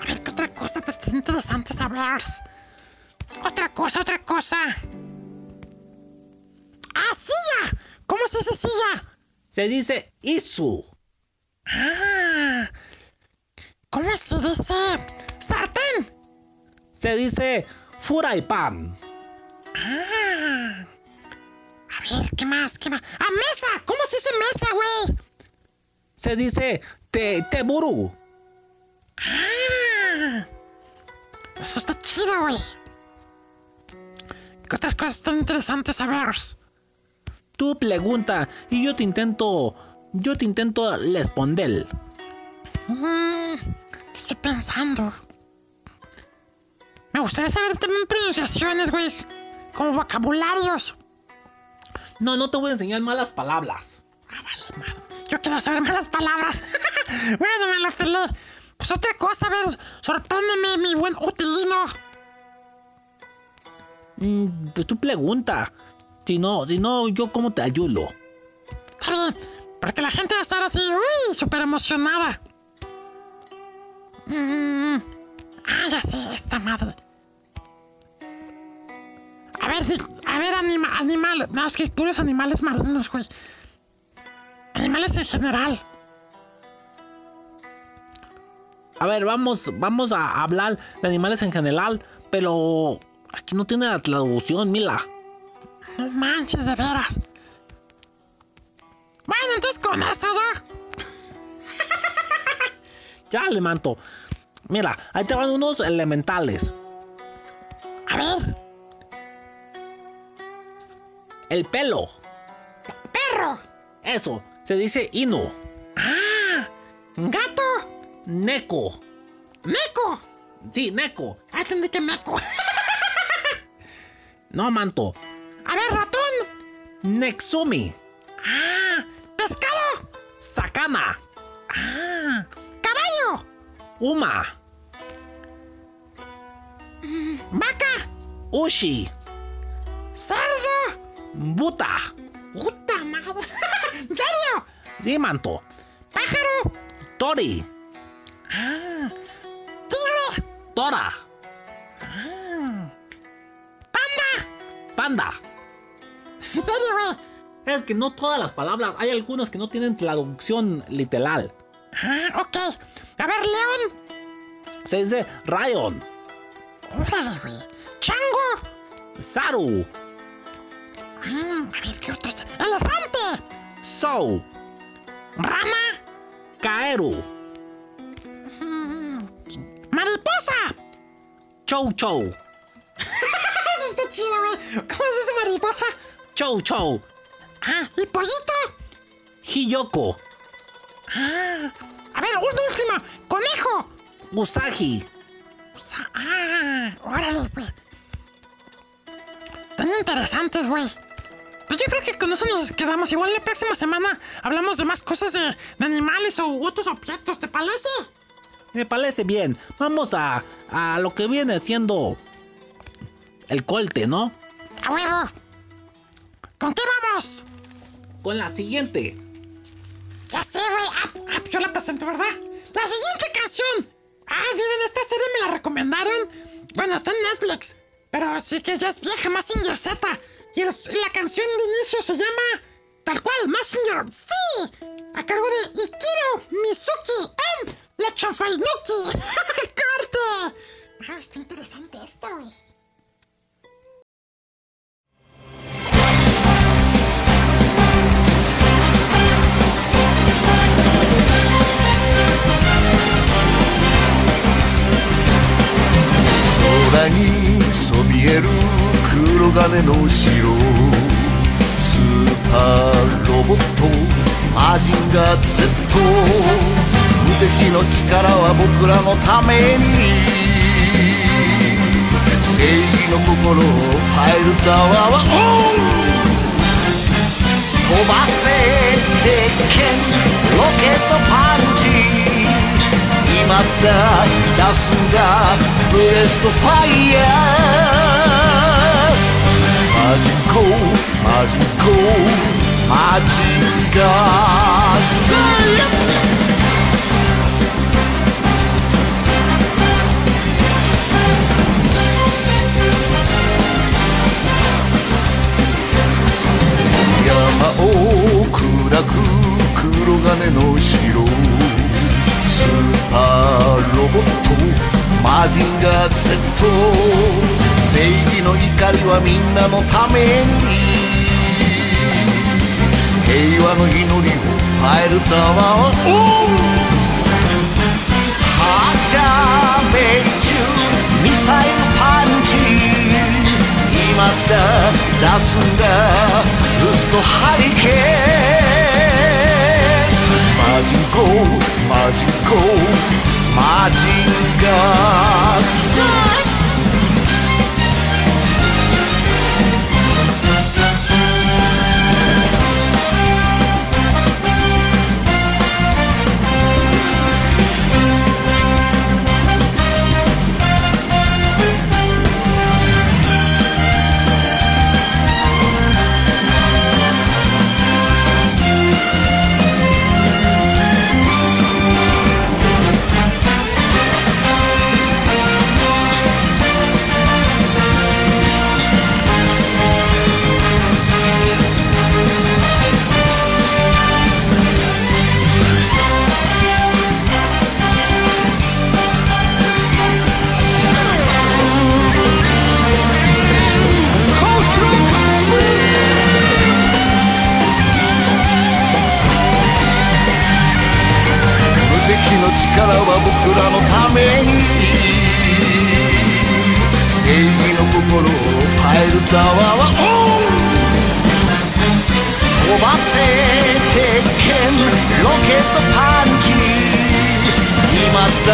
A ver, ¿qué otra cosa? Pues interesante saber. Otra cosa, otra cosa. Ah, silla. ¿Cómo se dice silla? Se dice isu. Ah. ¿Cómo se dice sartén? Se dice furaipan. Ah. A ver, ¿qué más? ¿Qué más? ¡Ah, mesa! ¿Cómo se dice mesa, güey? Se dice te teburu. Ah. Eso está chido, güey. ¿Qué otras cosas tan interesantes a ver? Tú pregunta y yo te intento. Yo te intento responder. Mm, ¿Qué estoy pensando? Me gustaría saber también pronunciaciones, güey. Como vocabularios. No, no te voy a enseñar malas palabras. Ah, vale, madre. Yo quiero saber malas palabras. [LAUGHS] bueno, me la pelé. Pues otra cosa, a ver, sorpréndeme, mi buen utilino. Mm, pues tú pregunta. Si no, si no, yo cómo te ayudo. Está bien, porque la gente va a estar así, uy, súper emocionada. Mm, ah, ya sé, esta madre. A ver, a ver, anima, animal. No, es que puros animales marinos, güey. Animales en general. A ver, vamos, vamos a hablar de animales en general, pero aquí no tiene la traducción, mira. No manches, de veras. Bueno, entonces con eso, ¿no? [LAUGHS] Ya le manto. Mira, ahí te van unos elementales. A ver, El pelo. perro. Eso, se dice inu. Ah, gato. Neko. Meco. Sí, neko. Ah, entendí que meco. [LAUGHS] No, manto. A ver, ratón. Nexumi. Ah, pescado. Sakana. Ah, caballo. Uma. Vaca. Ushi. Cerdo. Buta. Puta madre. ¿En [LAUGHS] serio? Sí, manto. Pájaro. Tori. Ah, tigre. Tora. Ah, panda. Panda. ¿En serio, güey? Es que no todas las palabras, hay algunas que no tienen traducción literal. Ah, ok. A ver, león. Se dice Rayon, Órale, güey. Chango. Saru, Mm, a ver, ¿qué otros? Elefante. Sou, Rana. Kaeru, Mm, mariposa. Chou Chou, [LAUGHS] Eso está chido, güey. ¿Cómo se dice mariposa? Chou Chou, Ah, y pollito. Hiyoko, Ah, a ver, una última. Conejo. Usagi, ah, órale, güey. Tan interesantes, güey. Pues yo creo que con eso nos quedamos. Igual la próxima semana hablamos de más cosas de, de animales o otros objetos, ¿te parece? Me parece bien. Vamos a, a lo que viene siendo el colte, ¿no? A huevo. ¿Con qué vamos? Con la siguiente. Ya sé, güey. Ah, ah, yo la presento, ¿verdad? La siguiente canción. Ah, miren, esta serie me la recomendaron. Bueno, está en Netflix. Pero sí que ya es vieja, Massinger Z. Y, el- y la canción de inicio se llama tal cual, Massinger. ¡Sí! A cargo de Ikiro Mizuki en La Chanfainuki. [LAUGHS] ¡Corte! Ah, está interesante esto, güey. 空にそびえる黒金の城スーパーロボットマジンガー Z 無敵の力は僕らのために。正義の心をパイルタワーはオン飛ばせ鉄拳ロケットパンチ。今だ出すんだブレストファイヤーマジンコマジンコマジガーサイ山を砕く黒金の城スーロボットマジンガー Z 正義の怒りはみんなのために平和の祈りを。パイルタワーオン発射命中ミサイルパンチ今だ出すんだルストハリケーンジンゴー。マジンゴー。マジンガー。の力は僕らのために正義の心をパイルタワーはオン飛ばせ鉄拳ロケットパンチ今だ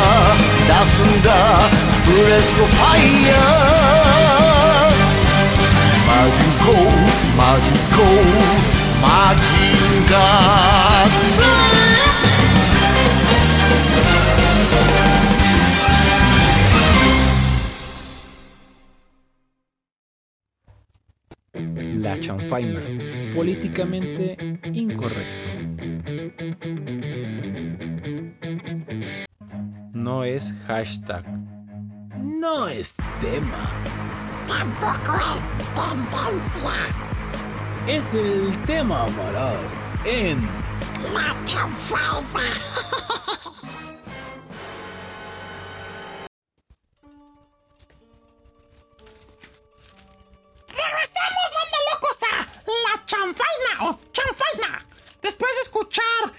出すんだ。ブレストファイヤー。マジンコマジンコマジンガー。La chanfaina. Políticamente incorrecto. No es hashtag. No es tema. Tampoco es tendencia. es el tema Varaz en La chanfaiba. [LAUGHS] De escuchar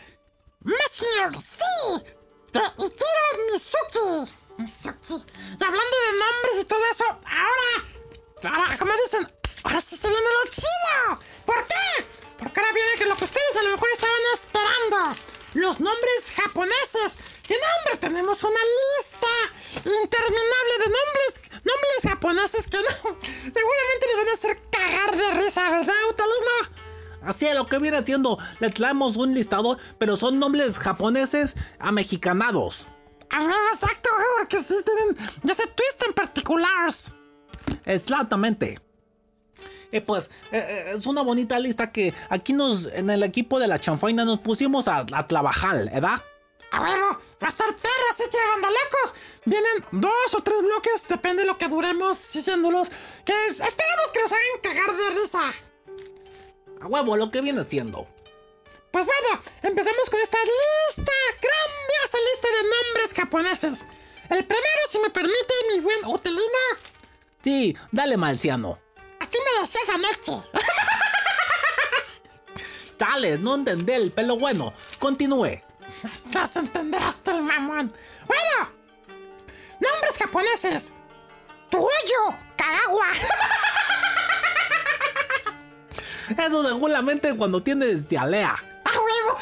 Messenger, sí, de Itiro Mizuki. Mizuki. Y hablando de nombres y todo eso, ahora, ahora, como dicen, ahora sí se viene lo chido. ¿Por qué? Porque ahora viene que lo que ustedes a lo mejor estaban esperando. Los nombres japoneses. ¿Qué nombre? Tenemos una lista interminable de nombres, nombres japoneses que no, [LAUGHS] seguramente les van a hacer cagar de risa, ¿verdad, Utalino? Así es lo que viene siendo. Le traemos un listado, pero son nombres japoneses amexicanados. A ver, exacto, porque sí tienen ese twist en particulars. Exactamente. Y pues, eh, eh, es una bonita lista que aquí nos, en el equipo de la chanfaina nos pusimos a, a trabajar, ¿verdad? A ver, va a estar perro, así que bandalacos. Vienen dos o tres bloques, depende de lo que duremos diciéndolos. Que esperamos que nos hagan cagar de risa. A huevo, lo que viene siendo. Pues bueno, empecemos con esta lista, grandiosa lista de nombres japoneses. El primero, si me permite, mi buen Utelino. Sí, dale marciano. Así me decías anoche. [LAUGHS] Chales, no entendé el pelo bueno. Continúe. No se entenderás el mamón. Bueno, nombres japoneses. Tuyo, Kagawa. [LAUGHS] Eso seguramente cuando tienes dialea. ¡A huevo!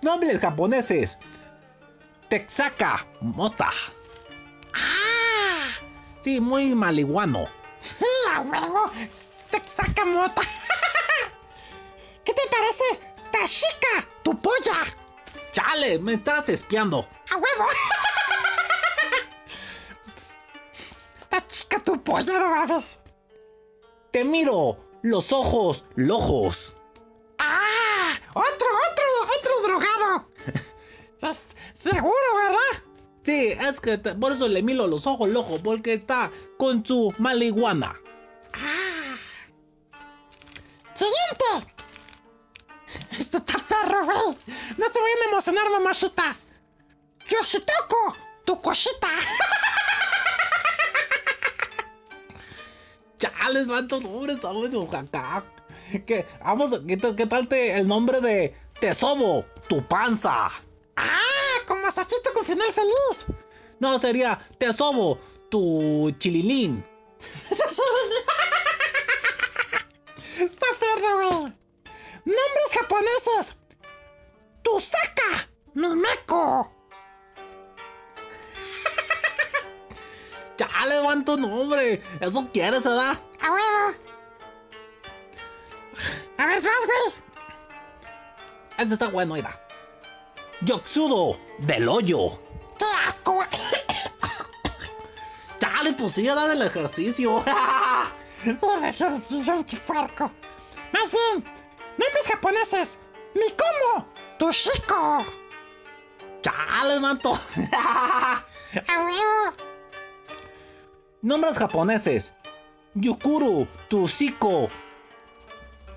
Nombres japoneses. Texaka Mota. ¡Ah! Sí, muy maliguano. [LAUGHS] A huevo. Te saca mota. [LAUGHS] ¿Qué te parece? Tashika, tu polla. Chale, me estás espiando. ¡A huevo! [LAUGHS] Tashika, tu polla, no mames. Te miro los ojos lojos. ¡Ah! ¡Otro, otro, otro drogado! [LAUGHS] Seguro, ¿verdad? Sí, es que te- por eso le miro los ojos lojos, porque está con su marihuana. ¡Ah! ¡Siguiente! Esto está perro, güey. No se vayan a emocionar, mamachitas. Yoshitoko, tu cosita. [LAUGHS] Chales, vato, nombre, está bueno, acá. Que, vamos, ¿qué, qué tal te, el nombre de Tesobo, tu panza? ¡Ah! Con masajito con final feliz. No, sería Tesobo, tu chililín. Está perro, güey. Nombres japoneses. Tusaka, Mimeko. Chale, van tu nombre. Eso quieres, ¿verdad? A huevo. A ver, vas, güey. Ese está bueno, mira. Yoxudo, del hoyo. ¡Qué asco, güey! Chale, pues sí, da del ejercicio. [LAUGHS] El ejercicio, qué puerco. Más bien, nombres japoneses. Mikomo, Tushiko. Chale, manto. [LAUGHS] A huevo. Nombres japoneses. Yukuru, Tushiko.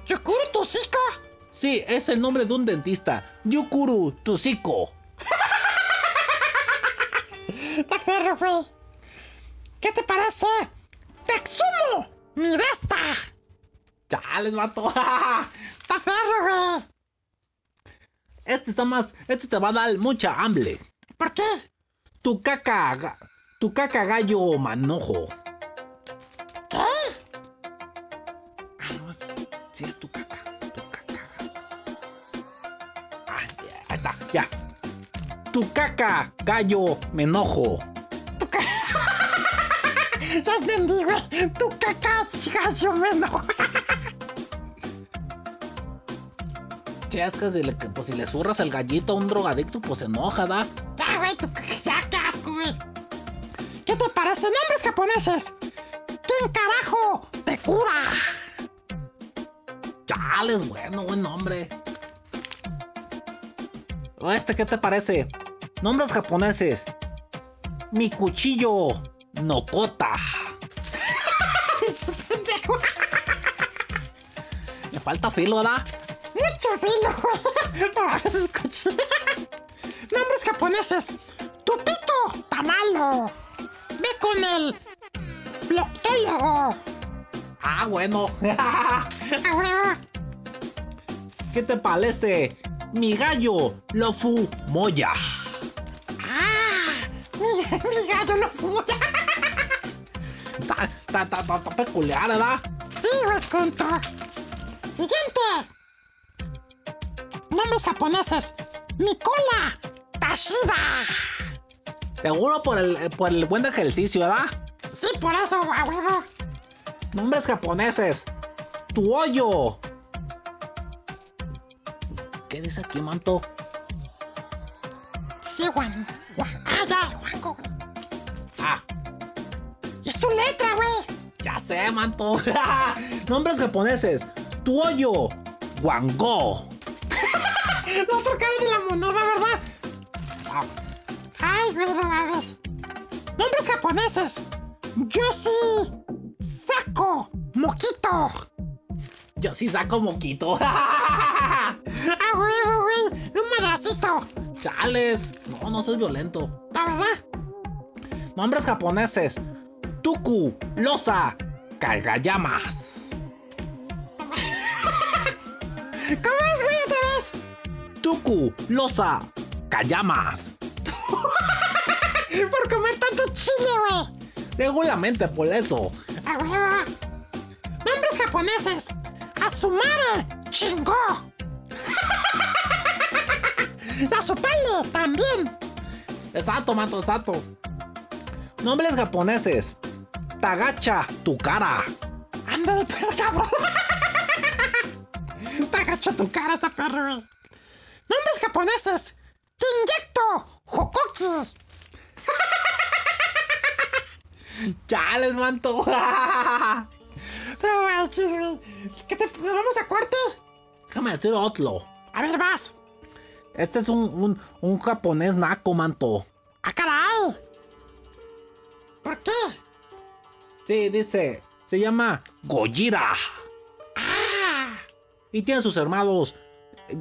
Yukuru Tushiko. Sí, es el nombre de un dentista. Yukuru, Tushiko. Está [LAUGHS] perro, güey. ¿Qué te parece? Texumo, mi besta. Chales, mato. Está [LAUGHS] perro, güey. Este está más. Este te va a dar mucha hambre. ¿Por qué? Tu caca. Tu caca gallo manojo. ¿Qué? Ah, no, es- sí es tu caca. Tu caca. Ah, ya, ahí está, ya. Tu caca gallo me enojo. Tu caca. Ya entendí, güey. Tu caca, gallo, me enojo. Que [LAUGHS] si le, que, pues, si le zurras el gallito a un drogadicto, pues se enoja, ¿da? Ya, güey, tu caca, ya, qué asco, güey. ¿Qué te parece? Nombres japoneses. ¿Quién carajo te cura? Chales, bueno, buen nombre. O Este, ¿qué te parece? Nombres japoneses. Mi cuchillo Nokota. [LAUGHS] Pendejo. falta filo, ¿verdad? Mucho filo. [LAUGHS] No. Nombres japoneses. Tupito, tamalo. Con el proctólogo. Ah, bueno. Ah, huevo. ¿Qué te parece? Mi gallo, Lofu Moya. Ah, mi, mi gallo lo fumo ya. Está, está, está, está- peculiar, ¿verdad? Sí, conto. Siguiente. Nombres japoneses. Mikola, Tashida. Seguro por el, eh, por el buen ejercicio, ¿verdad? Sí, por eso, a huevo. Nombres japoneses. Tu hoyo. ¿Qué dice aquí, manto? Sí, Juan. Juan. Ah, ya, Juanco. Ah, es tu letra, güey. ya sé, manto. [LAUGHS] Nombres japoneses. Tu hoyo. Wango. La [LAUGHS] otra cara de la moneda, ¿verdad? Ah, Ay, güey, no mames. Nombres japoneses. Yo sí. Saco. Moquito. yo sí saco moquito. [LAUGHS] Ah, huevo, güey. Un madracito. Chales. No, no soy violento. La verdad. Nombres japoneses. Tuku. Losa. Kagayamas. [LAUGHS] ¿Cómo es, güey, otra vez? Tuku. Losa. Kayamas. [LAUGHS] Por comer tanto chile, güey. Seguramente por eso. A huevo. Nombres japoneses. Asumare. Chingó. [LAUGHS] Asupale. También. Exacto, manto, exacto. Nombres japoneses. Tagacha, tu cara. Ándale, pues, cabrón. [LAUGHS] Te agacho tu cara, esta perro. Nombres japoneses. Te inyecto. Hokoki. [LAUGHS] Chales, manto. [LAUGHS] No manches, güey. ¿Qué te vamos a corte? Déjame decir otro. A ver, vas. Este es un, un, un japonés naco, manto. ¡Ah, caray! ¿Por qué? Sí, dice. Se llama Gojira. ¡Ah! Y tiene sus hermanos.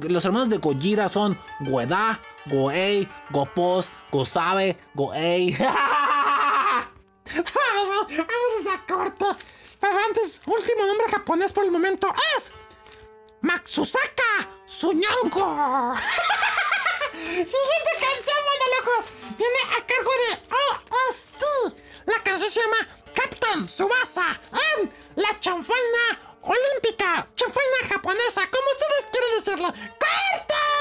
Los hermanos de Gojira son Goeda, Goei, Gopos, Gosabe, Goei. [LAUGHS] Vamos, vamos a corte. Pero antes, último nombre japonés por el momento es. Matsusaka Sunyongo. [LAUGHS] Siguiente canción, monólogos. Viene a cargo de OST. La canción se llama Captain Subasa en la chanfalna olímpica. Chanfalna japonesa, como ustedes quieren decirlo. ¡Corte!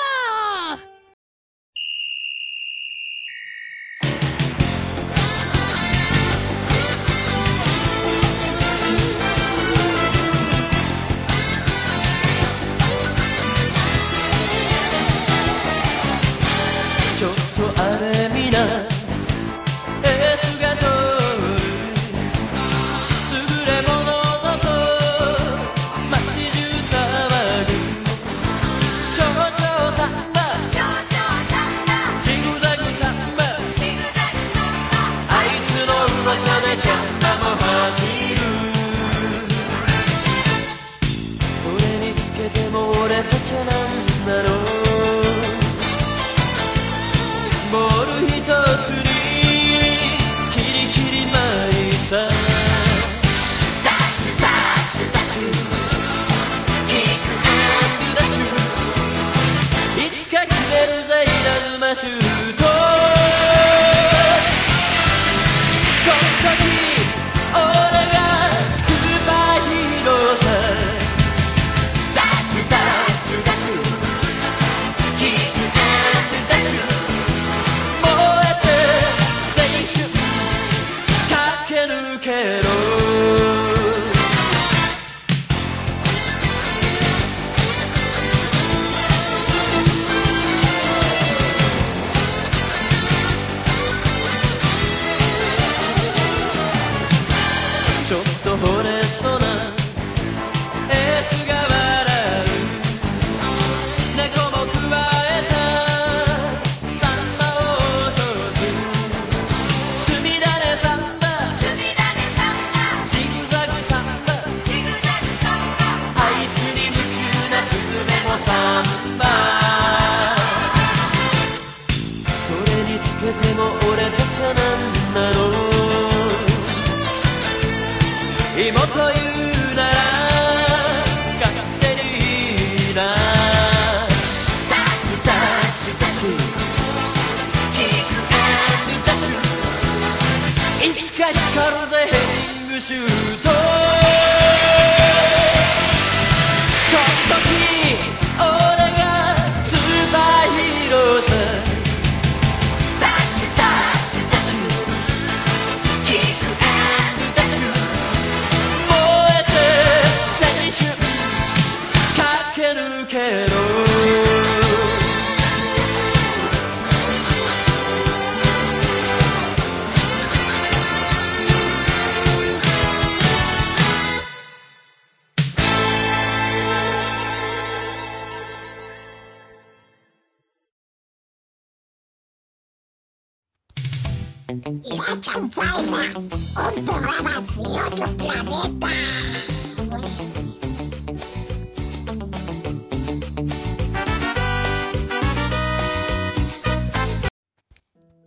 La chanfaina, un programa de otro planeta.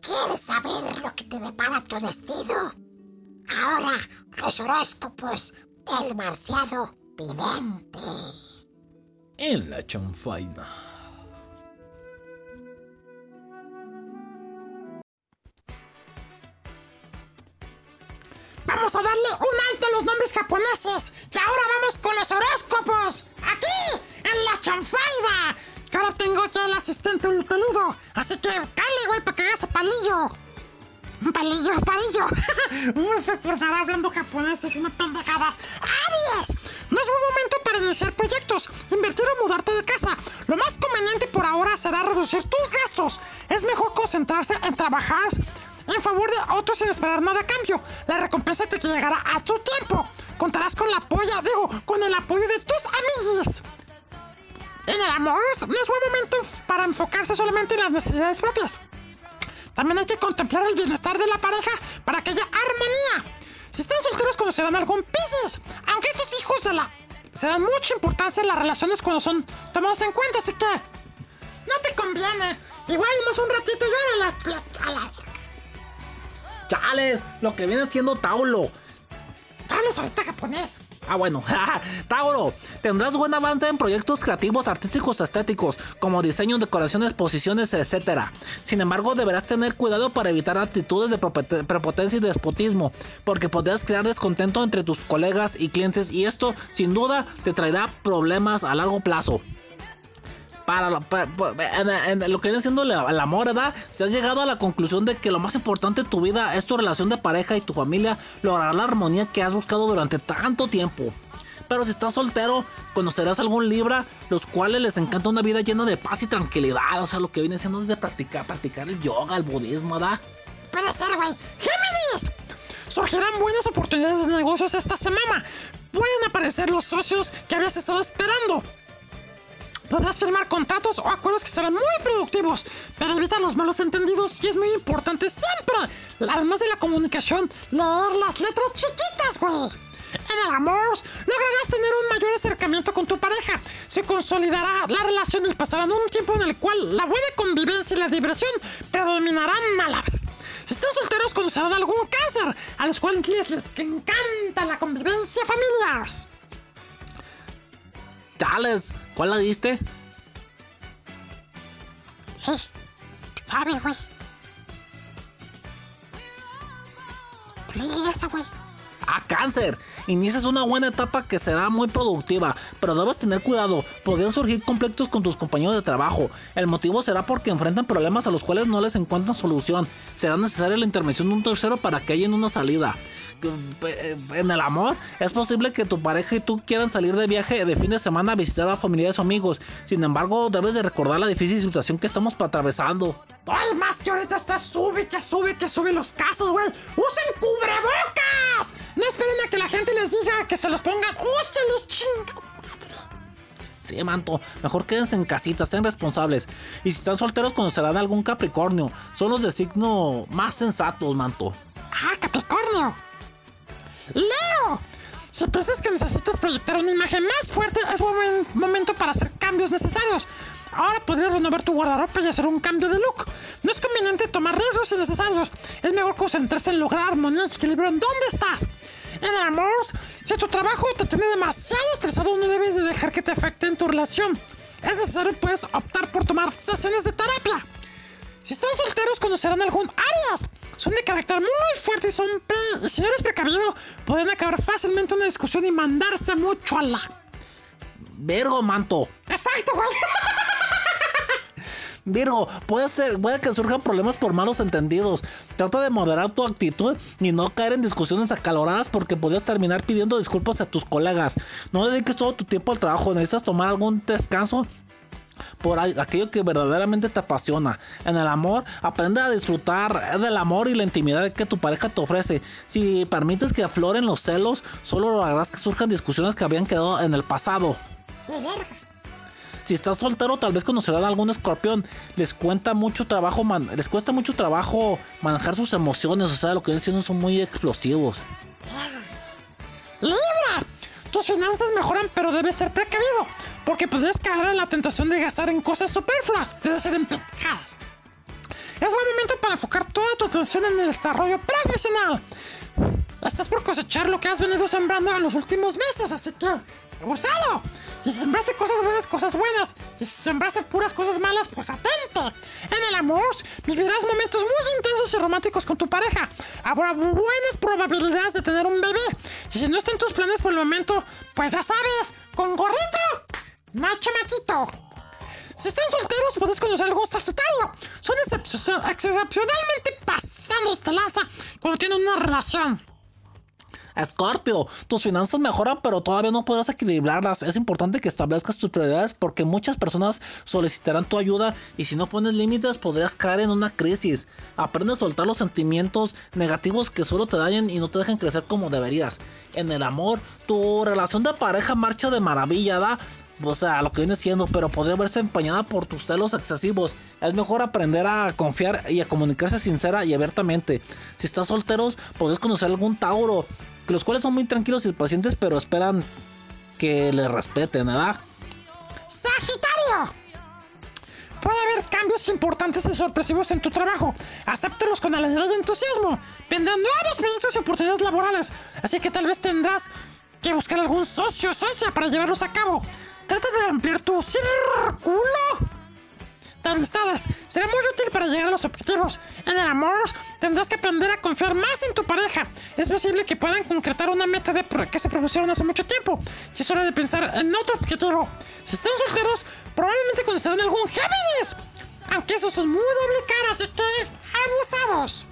¿Quieres saber lo que te depara tu destino? Ahora, los horóscopos del marciano vidente. En la chanfaina. Vamos a darle un alto a los nombres japoneses. Y ahora vamos con los horóscopos. Aquí, en la chanfaida. Que ahora tengo aquí al asistente ultelido. Así que cale, güey, para que hagas palillo. Un palillo, palillo. Un efecto estar hablando japonés es una pendejadas. ¡Aries! No es buen momento para iniciar proyectos, invertir o mudarte de casa. Lo más conveniente por ahora será reducir tus gastos. Es mejor concentrarse en trabajar en favor de otros sin esperar nada a cambio. La recompensa te llegará a tu tiempo. Contarás con la apoyo, digo, con el apoyo de tus amigos. En el amor no es buen momento para enfocarse solamente en las necesidades propias. También hay que contemplar el bienestar de la pareja para que haya armonía. Si están solteros conocerán algún Pisces, aunque estos hijos de la... Se dan mucha importancia en las relaciones cuando son tomados en cuenta, así que... No te conviene. Igual más un ratito yo a la... Chales, lo que viene siendo Taulo. Hablas ahorita japonés. Ah, bueno, [LAUGHS] Tauro, tendrás buen avance en proyectos creativos, artísticos, estéticos, como diseño, decoraciones, exposiciones, etc. Sin embargo, deberás tener cuidado para evitar actitudes de prepote- prepotencia y despotismo, porque podrás crear descontento entre tus colegas y clientes y esto, sin duda, te traerá problemas a largo plazo. Para en lo que viene siendo la- el amor, ¿verdad? Si has llegado a la conclusión de que lo más importante en tu vida es tu relación de pareja y tu familia, lograr la armonía que has buscado durante tanto tiempo. Pero si estás soltero, conocerás algún libra, los cuales les encanta una vida llena de paz y tranquilidad. O sea, lo que viene siendo es de practicar, practicar el yoga, el budismo, ¿verdad? Puede ser, güey. ¡Géminis! Surgirán buenas oportunidades de negocios esta semana. Pueden aparecer los socios que habías estado esperando. Podrás firmar contratos o acuerdos que serán muy productivos, pero evita los malos entendidos y es muy importante siempre, además de la comunicación, leer las letras chiquitas, güey. En el amor, lograrás tener un mayor acercamiento con tu pareja. Se consolidará la relación y pasarán un tiempo en el cual la buena convivencia y la diversión predominarán a la vez. Si están solteros, conocerán algún cáncer, a los cuales les, encanta la convivencia familiar. Chales, ¿cuál la diste? Eh, sabe, güey. Leí esa, güey. A cáncer. Inicias una buena etapa que será muy productiva, pero debes tener cuidado. Podrían surgir conflictos con tus compañeros de trabajo. El motivo será porque enfrentan problemas a los cuales no les encuentran solución. Será necesaria la intervención de un tercero para que haya una salida. Eh, En el amor, es posible que tu pareja y tú quieran salir de viaje de fin de semana a visitar a familiares o amigos. Sin embargo, debes de recordar la difícil situación que estamos atravesando. Más que ahorita está sube, que sube, que sube los casos, güey. ¡Usen cubrebocas! No esperen a que la gente les diga que se los pongan. ¡Úsenlos, ching! Sí, manto, mejor quédense en casita, sean responsables. Y si están solteros, conocerán algún Capricornio. Son los de signo más sensatos, manto. ¡Ah, Capricornio! ¡Leo! Si piensas que necesitas proyectar una imagen más fuerte, es buen momento para hacer cambios necesarios. Ahora podrías renovar tu guardarropa y hacer un cambio de look. No es conveniente tomar riesgos innecesarios. Es mejor concentrarse en lograr armonía y equilibrio en dónde estás. En el amor, Si tu trabajo te tiene demasiado estresado, no debes de dejar que te afecte en tu relación. Es necesario, puedes optar por tomar sesiones de terapia. Si están solteros, conocerán algún Aries. Son de carácter muy fuerte y son pre- y si no eres precavido, pueden acabar fácilmente una discusión y mandarse mucho a la. Virgo, manto. Exacto, güey. [LAUGHS] Virgo, puede ser, puede que surjan problemas por malos entendidos. Trata de moderar tu actitud y no caer en discusiones acaloradas porque podrías terminar pidiendo disculpas a tus colegas. No dediques todo tu tiempo al trabajo, necesitas tomar algún descanso por aquello que verdaderamente te apasiona. En el amor, aprende a disfrutar del amor y la intimidad que tu pareja te ofrece. Si permites que afloren los celos, solo lograrás que surjan discusiones que habían quedado en el pasado. Si estás soltero, tal vez conocerán a algún escorpión. Les cuenta mucho trabajo, les cuesta mucho trabajo manejar sus emociones. O sea, lo que siendo son muy explosivos. Libra. Tus finanzas mejoran, pero debes ser precavido, porque podrías caer en la tentación de gastar en cosas superfluas, de ser en pendejadas. Es buen momento para enfocar toda tu atención en el desarrollo profesional. Estás por cosechar lo que has venido sembrando en los últimos meses, así que abusado. Y si sembraste cosas buenas, cosas buenas. Y si sembraste puras cosas malas, pues atente. En el amor vivirás momentos muy intensos y románticos con tu pareja. Habrá buenas probabilidades de tener un bebé. Si no está en tus planes por el momento, pues ya sabes, con gorrito, no chamaquito. Si están solteros, puedes conocer algún sagitario. Son excep- excepcionalmente pasados de lanza cuando tienen una relación. Escorpio, tus finanzas mejoran, pero todavía no podrás equilibrarlas. Es importante que establezcas tus prioridades porque muchas personas solicitarán tu ayuda y si no pones límites podrías caer en una crisis. Aprende a soltar los sentimientos negativos que solo te dañan y no te dejan crecer como deberías. En el amor, tu relación de pareja marcha de maravilla, ¿da? O sea, lo que viene siendo, pero podría verse empañada por tus celos excesivos. Es mejor aprender a confiar y a comunicarse sincera y abiertamente. Si estás solteros, podés conocer algún Tauro, los cuales son muy tranquilos y pacientes, pero esperan que les respeten, ¿verdad? Sagitario. Puede haber cambios importantes y sorpresivos en tu trabajo. Acéptalos con alegría y entusiasmo. Vendrán nuevos proyectos y oportunidades laborales, así que tal vez tendrás que buscar algún socio o socia para llevarlos a cabo. Trata de ampliar tu círculo de amistades. Será muy útil para llegar a los objetivos. En el amor tendrás que aprender a confiar más en tu pareja. Es posible que puedan concretar una meta de que se propusieron hace mucho tiempo. Y es hora de pensar en otro objetivo. Si están solteros, probablemente conocerán algún Géminis. Aunque esos son muy doble cara, así que abusados.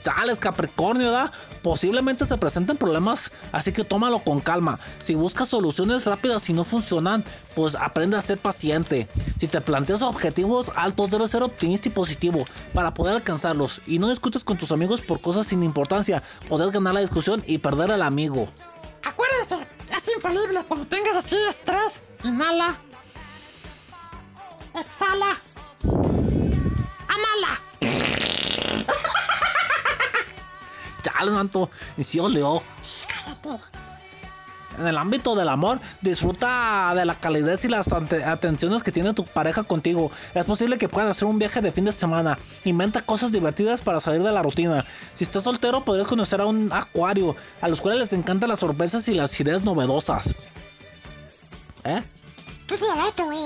Sales Capricornio, ¿da? Posiblemente se presenten problemas, así que tómalo con calma. Si buscas soluciones rápidas y no funcionan, pues aprende a ser paciente. Si te planteas objetivos altos, debes ser optimista y positivo para poder alcanzarlos. Y no discutes con tus amigos por cosas sin importancia. Podés ganar la discusión y perder al amigo. Acuérdense, es infalible. Cuando tengas así estrés, inhala. Exhala. Anhala. Chale, manto. Y si oleo. En el ámbito del amor, disfruta de la calidez y las atenciones que tiene tu pareja contigo. Es posible que puedan hacer un viaje de fin de semana. Inventa cosas divertidas para salir de la rutina. Si estás soltero, podrías conocer a un acuario, a los cuales les encantan las sorpresas y las ideas novedosas. ¿Eh? Tú el otro, güey.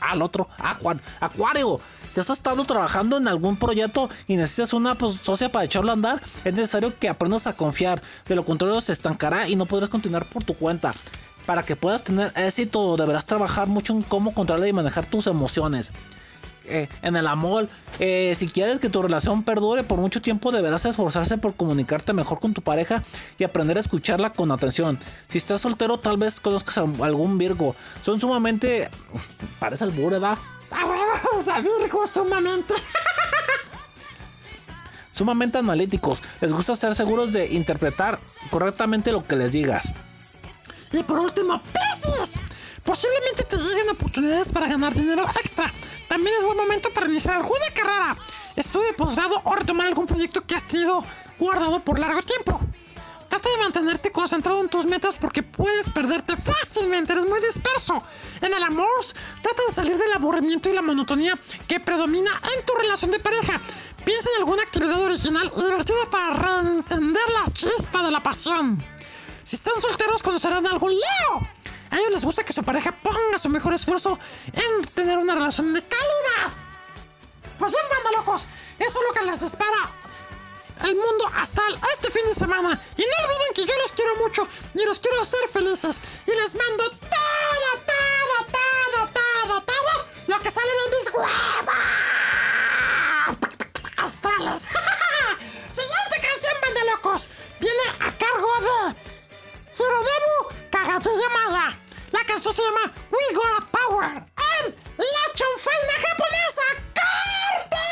al otro, Acuar- Acuario. Si has estado trabajando en algún proyecto y necesitas una pues, socia para echarlo a andar, es necesario que aprendas a confiar. De lo contrario, se estancará y no podrás continuar por tu cuenta. Para que puedas tener éxito, deberás trabajar mucho en cómo controlar y manejar tus emociones. Eh, en el amor, eh, si quieres que tu relación perdure por mucho tiempo, deberás esforzarse por comunicarte mejor con tu pareja y aprender a escucharla con atención. Si estás soltero, tal vez conozcas a algún Virgo. Son sumamente. Parece el ¿verdad? Ah, huevos, [LAUGHS] a Virgo, sumamente. [LAUGHS] Sumamente analíticos. Les gusta ser seguros de interpretar correctamente lo que les digas. Y por último, Pisces. Posiblemente te lleguen oportunidades para ganar dinero extra. También es buen momento para iniciar alguna carrera, estudio de posgrado o retomar algún proyecto que has tenido guardado por largo tiempo. Trata de mantenerte concentrado en tus metas porque puedes perderte fácilmente, eres muy disperso. En el amor, trata de salir del aburrimiento y la monotonía que predomina en tu relación de pareja. Piensa en alguna actividad original y divertida para reencender la chispa de la pasión. Si están solteros, conocerán a algún Leo. A ellos les gusta que su pareja ponga su mejor esfuerzo en tener una relación de calidad. Pues bien, banda locos, eso es lo que les espera el mundo hasta este fin de semana. Y no olviden que yo los quiero mucho y los quiero hacer felices. Y les mando todo, todo, todo, todo, todo lo que sale de mis huevos astrales. [LAUGHS] Siguiente canción, banda locos. Viene a cargo de Hironobu Kagatsuya Maya. La canción se llama We Got Power. En la chonfaina japonesa. ¡Corte!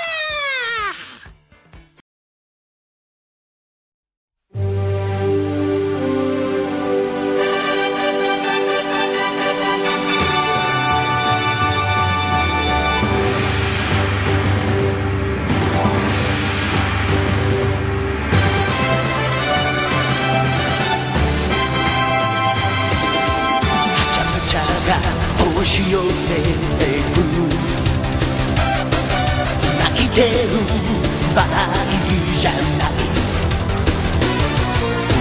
てる場合じゃない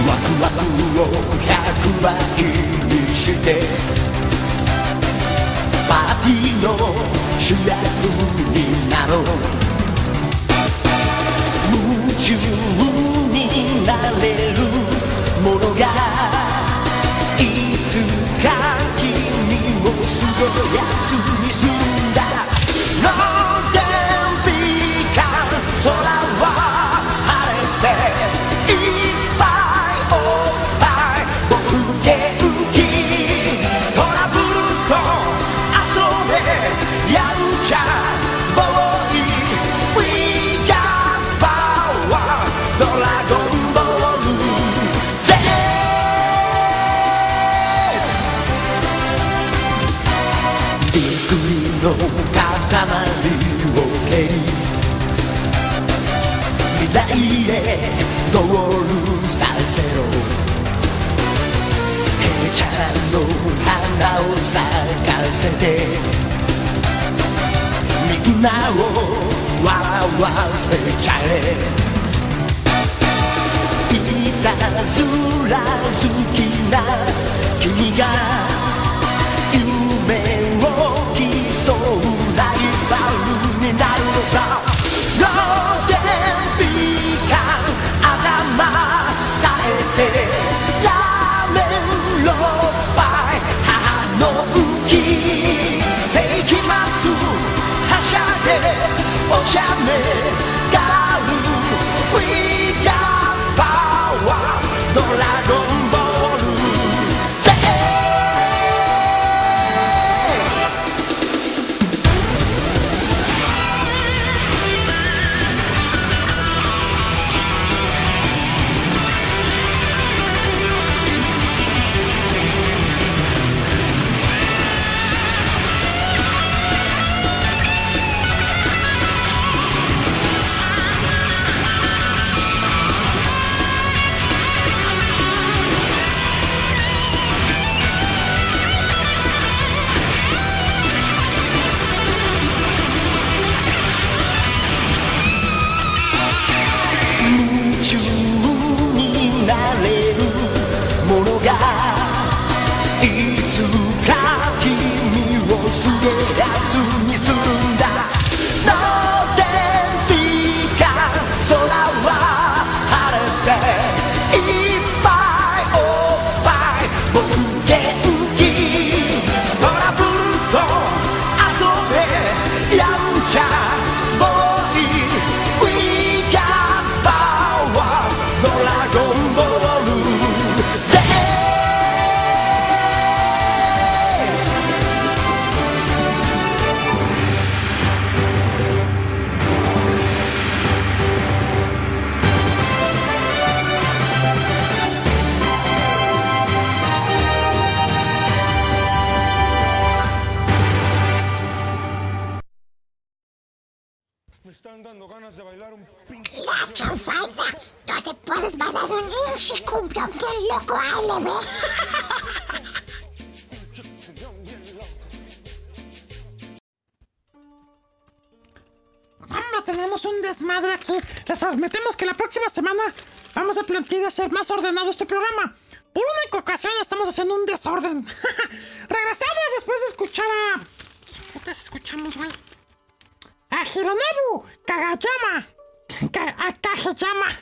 ワクワクを100倍にしてパーティーの主役になろう夢中になれるものがいつか君をすごいやつにする。せて。みんなを笑わせちゃえ。いたずら好きな君が夢を競うライバルになるのさ。Don't let go.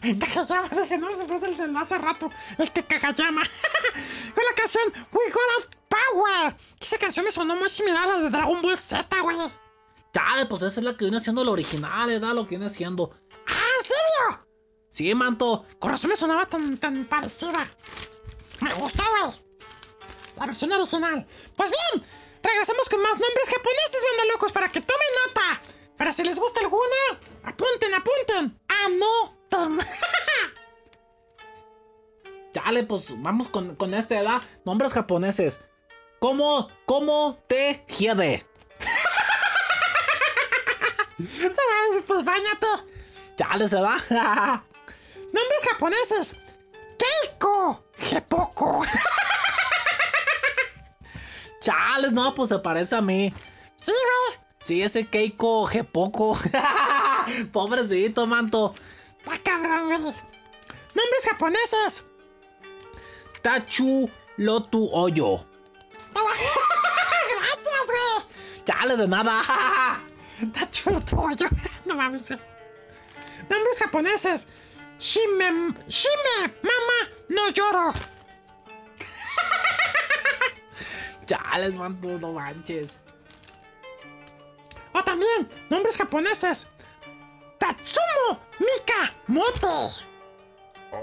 Kageyama, dije, no, se fue el de hace rato. El que Kagayama. Con [LAUGHS] la canción We Got Power. Esa canción me sonó muy similar a la de Dragon Ball Z, güey. Chale, pues esa es la que viene siendo la original, ¿verdad? Lo que viene siendo. ¡Ah, en serio! Sí, manto. Con razón me sonaba tan, tan parecida. Me gustó, güey. La versión original. Pues bien, regresamos con más nombres japoneses, locos, para que tomen nota. Para si les gusta alguna, apunten, apunten. Anoten. [LAUGHS] Chale, pues vamos con, con este, ¿verdad? Nombres japoneses. ¿Cómo, cómo te hiede? [LAUGHS] No mames, pues bañate. Chale, ¿se da? [LAUGHS] Nombres japoneses. Keiko. Gepoko. Chales, no, pues se parece a mí. Sí, güey. Sí, ese Keiko Gepoco. [LAUGHS] Pobrecito, manto. Está cabrón, güey. Nombres japoneses. Tachu Lotu Hoyo. [LAUGHS] Gracias, güey. Chale, de nada. [LAUGHS] Está chulo tu hoyo. No mames. Nombres japoneses. Shime. Shime. Mama. No lloro. Chales, manto, no manches. O también, nombres japoneses. Tatsumo Mika Mote.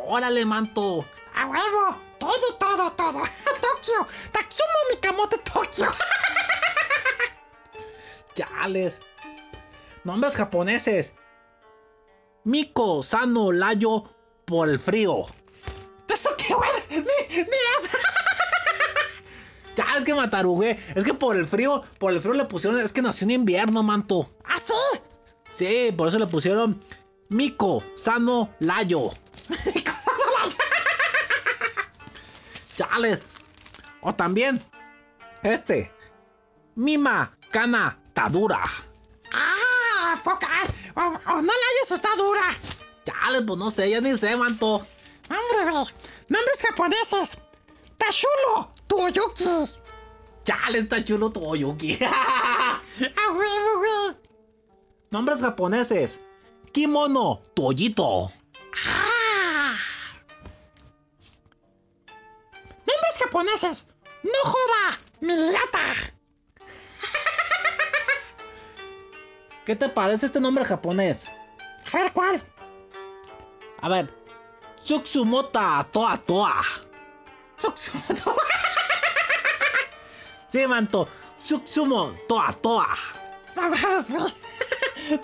Órale, manto. A huevo. Todo, todo, todo. [LAUGHS] Tokio. Tatsumo Mikamoto Tokio. [LAUGHS] Chales. Nombres japoneses. Miko Sano Layo por el frío. ¿Eso qué, güey? Ni, ni [LAUGHS] eso. Chales, que matarugué. Es que por el frío, por el frío le pusieron. Es que nació en invierno, manto. ¿Ah, sí? Sí, por eso le pusieron Miko Sano Layo. [LAUGHS] [LAUGHS] Chales. O también, este. Mima Kana Tadura. Ah, poca. O, o no la hayas, está dura. Chales, pues no sé, ya ni sé, manto. Hombre. Nombres japoneses. Tashulo Toyoki. Chales, está chulo tu Oyuki. [LAUGHS] A huevo, güey. Nombres japoneses. Kimono Toyito. Ah. Nombres japoneses. No joda, mi lata. [LAUGHS] ¿Qué te parece este nombre japonés? A ver, ¿cuál? A ver. Tsuksumota Toa Toa. Tsukumoto. Sí, manto. Tsuksumo Toa Toa. No mames, güey.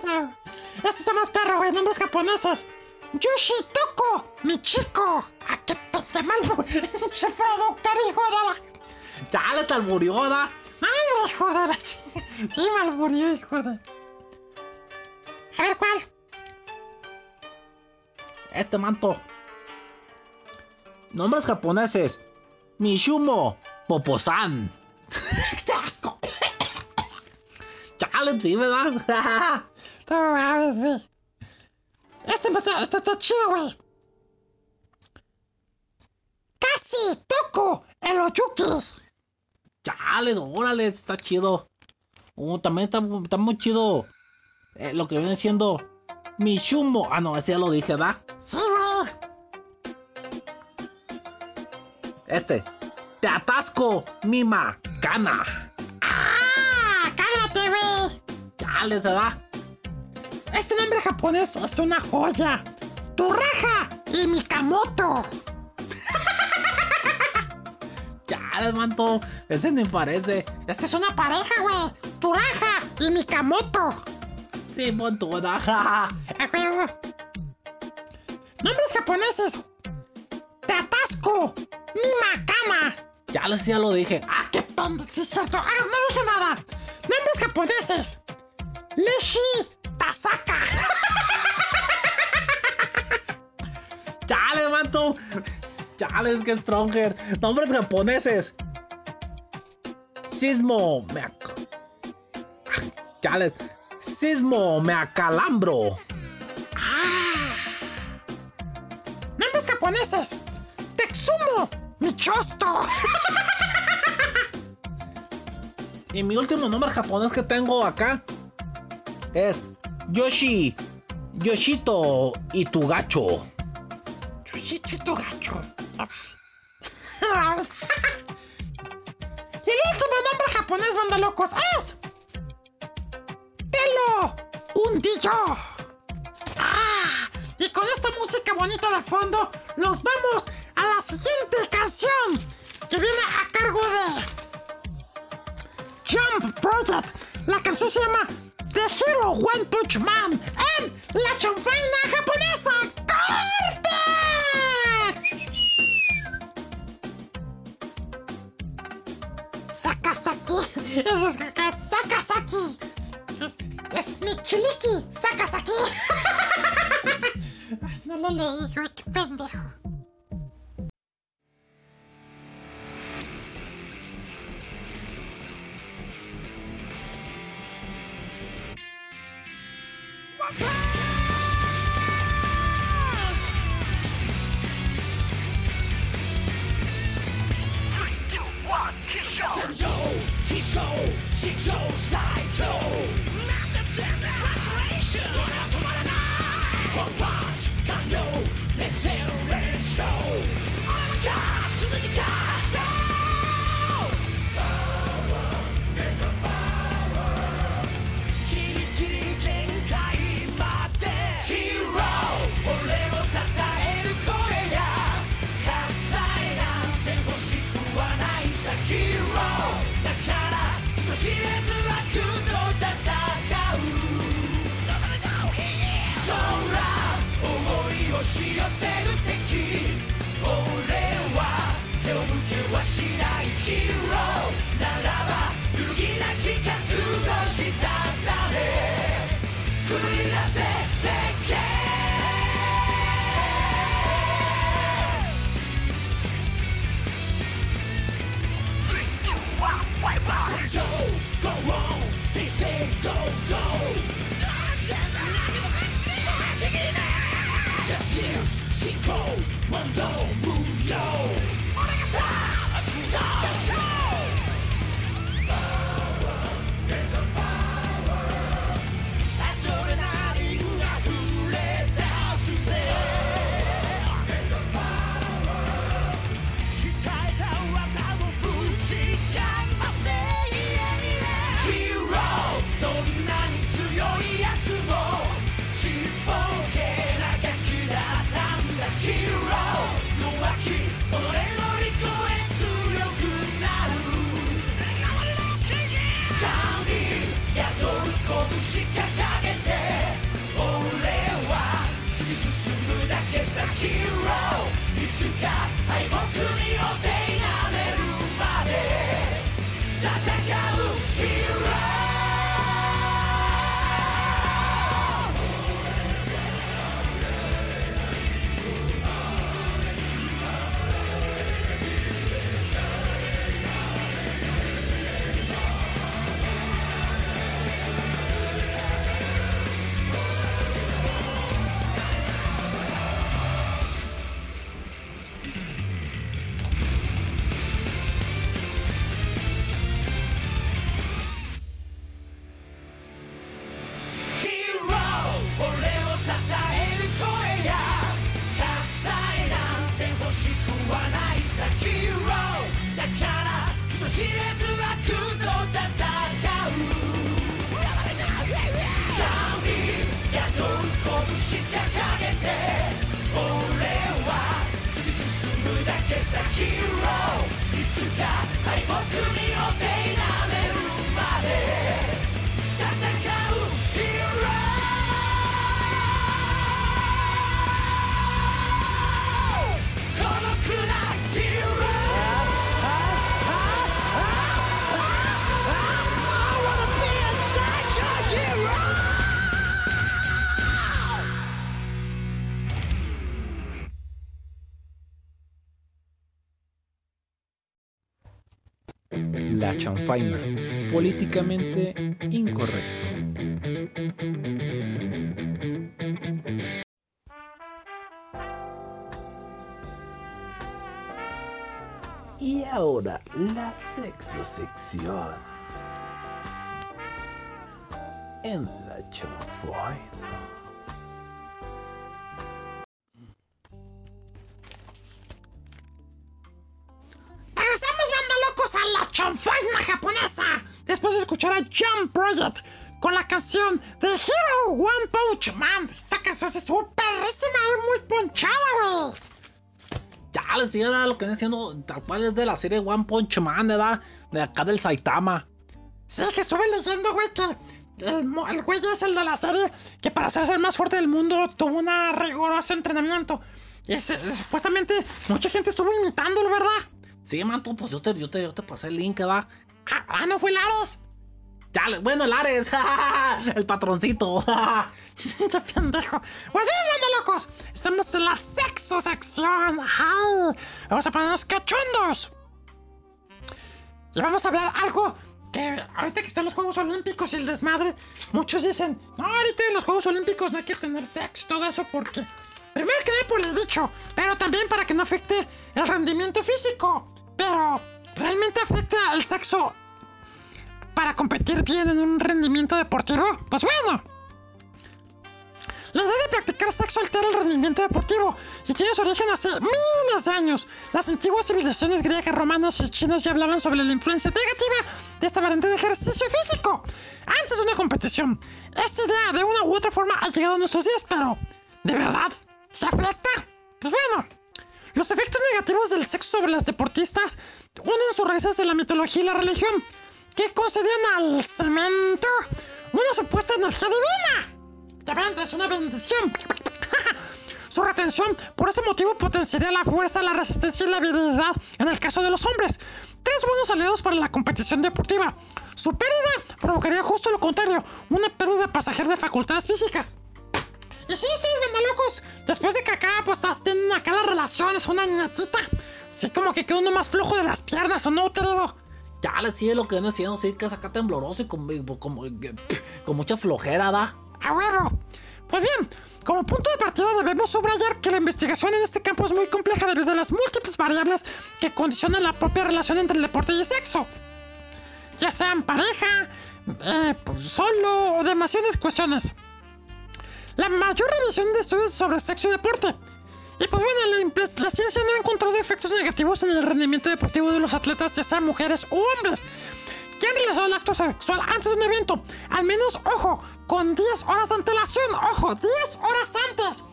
No. [LAUGHS] Este está más perro, güey. Nombres japoneses. Yoshitoko, mi chico. ¿A qué te mal? [LAUGHS] Pinche productor, hijo de la. Chale, tal murió, ¿da? Ay, hijo de la chica. Sí, mal murió, hijo de. A ver, ¿cuál? Este manto. Nombres japoneses. Mishumo Poposan. ¡Qué asco! Chale, sí, ¿verdad? No mames, güey. Este, este está chido, güey. Casi toco el Oyuki. Chale, órale, está chido. Uh, también está, está muy chido. eh, lo que viene siendo Mishumo. Ah, no, ese ya lo dije, ¿verdad? Sí, güey. Este. Te atasco, Mima, Kana. ¡Ah! ¡Cálmate, güey! Chale, se da. Este nombre japonés es una joya. Turraja y Mikamoto. [LAUGHS] Chale, manto. Ese ni parece. Esta es una pareja, güey. Turraja y Mikamoto. Sí, tu, ¿verdad? A huevo. Nombres japoneses. Te atasco. Mimakana. Chale, sí, ya lo dije. Ah, qué pendejo. Sí, es cierto. Ah, no dije nada. Nombres japoneses. Leshi Tasaka. [LAUGHS] Chale, manto. Chale, es que Stronger. Nombres japoneses. Sismo. Me ac... Sismo. Me acalambro. Ah, nombres japoneses. Texumo, Michosto. Y mi último nombre japonés que tengo acá es Yoshi. Yoshito Itugacho. Yoshito y tu gacho. y [LAUGHS] el último nombre japonés, banda locos, es. Telo Hundillo. Ah, y con esta música bonita de fondo, nos vamos siguiente canción que viene a cargo de Jump Project. La canción se llama The Hero One Punch Man en la chanfaina japonesa. ¡Corte! Sakasaki. Eso es. Sakasaki. Es, es Michiliki. Sakasaki. [LAUGHS] Ay, no lo leí, güey. Pendejo. La Políticamente incorrecto. Y ahora la sexo sección. En la chanfaina. Que viene siendo tal cual es de la serie One Punch Man, ¿verdad? De acá del Saitama. Sí, que estuve leyendo, güey, que el, güey es el de la serie que para hacerse el más fuerte del mundo tuvo un riguroso entrenamiento. Y supuestamente mucha gente estuvo imitándolo, ¿verdad? Sí, manto, pues yo te, yo te, yo te pasé el link, ¿verdad? Ah, ah, no fue Lares. Ya, le- bueno, el Ares, [LAUGHS] el patroncito. [LAUGHS] [LAUGHS] Qué pendejo. Pues sí, banda locos. Estamos en la sexo sección. Vamos a ponernos cachondos. Y vamos a hablar algo que ahorita que están los Juegos Olímpicos y el desmadre, muchos dicen, no, ahorita en los Juegos Olímpicos no hay que tener sexo, todo eso porque... Primero que por el dicho, pero también para que no afecte el rendimiento físico. Pero, ¿realmente afecta el sexo para competir bien en un rendimiento deportivo? Pues bueno, la idea de practicar sexo altera el rendimiento deportivo y tiene su origen hace miles de años. Las antiguas civilizaciones griegas, romanas y chinas ya hablaban sobre la influencia negativa de esta variante de ejercicio físico antes de una competición. Esta idea de una u otra forma ha llegado a nuestros días, pero ¿de verdad se afecta? Pues bueno, los efectos negativos del sexo sobre las deportistas unen sus raíces de la mitología y la religión, que concedían al cemento una supuesta energía divina. De verdad, es una bendición. [LAUGHS] Su retención, por ese motivo, potenciaría la fuerza, la resistencia y la virilidad en el caso de los hombres. Tres buenos aliados para la competición deportiva. Su pérdida provocaría justo lo contrario, una pérdida pasajera de facultades físicas. Y sí, ustedes locos. Después de que acá, pues tienen acá las relaciones, una ñatita. Sí, como que queda uno más flojo de las piernas, ¿o no, querido? Ya les sigue lo que viene siendo, es acá tembloroso y con, con, con mucha flojera, ¿da? ¡A huevo! Pues bien, como punto de partida debemos subrayar que la investigación en este campo es muy compleja debido a las múltiples variables que condicionan la propia relación entre el deporte y el sexo. Ya sean pareja, eh, pues, solo o demasiadas cuestiones. La mayor revisión de estudios sobre sexo y deporte. Y pues bueno, la, ciencia no ha encontrado efectos negativos en el rendimiento deportivo de los atletas, ya sean mujeres o hombres que han realizado el acto sexual antes de un evento. Al menos, ojo, con 10 horas de antelación. Ojo, 10 horas antes.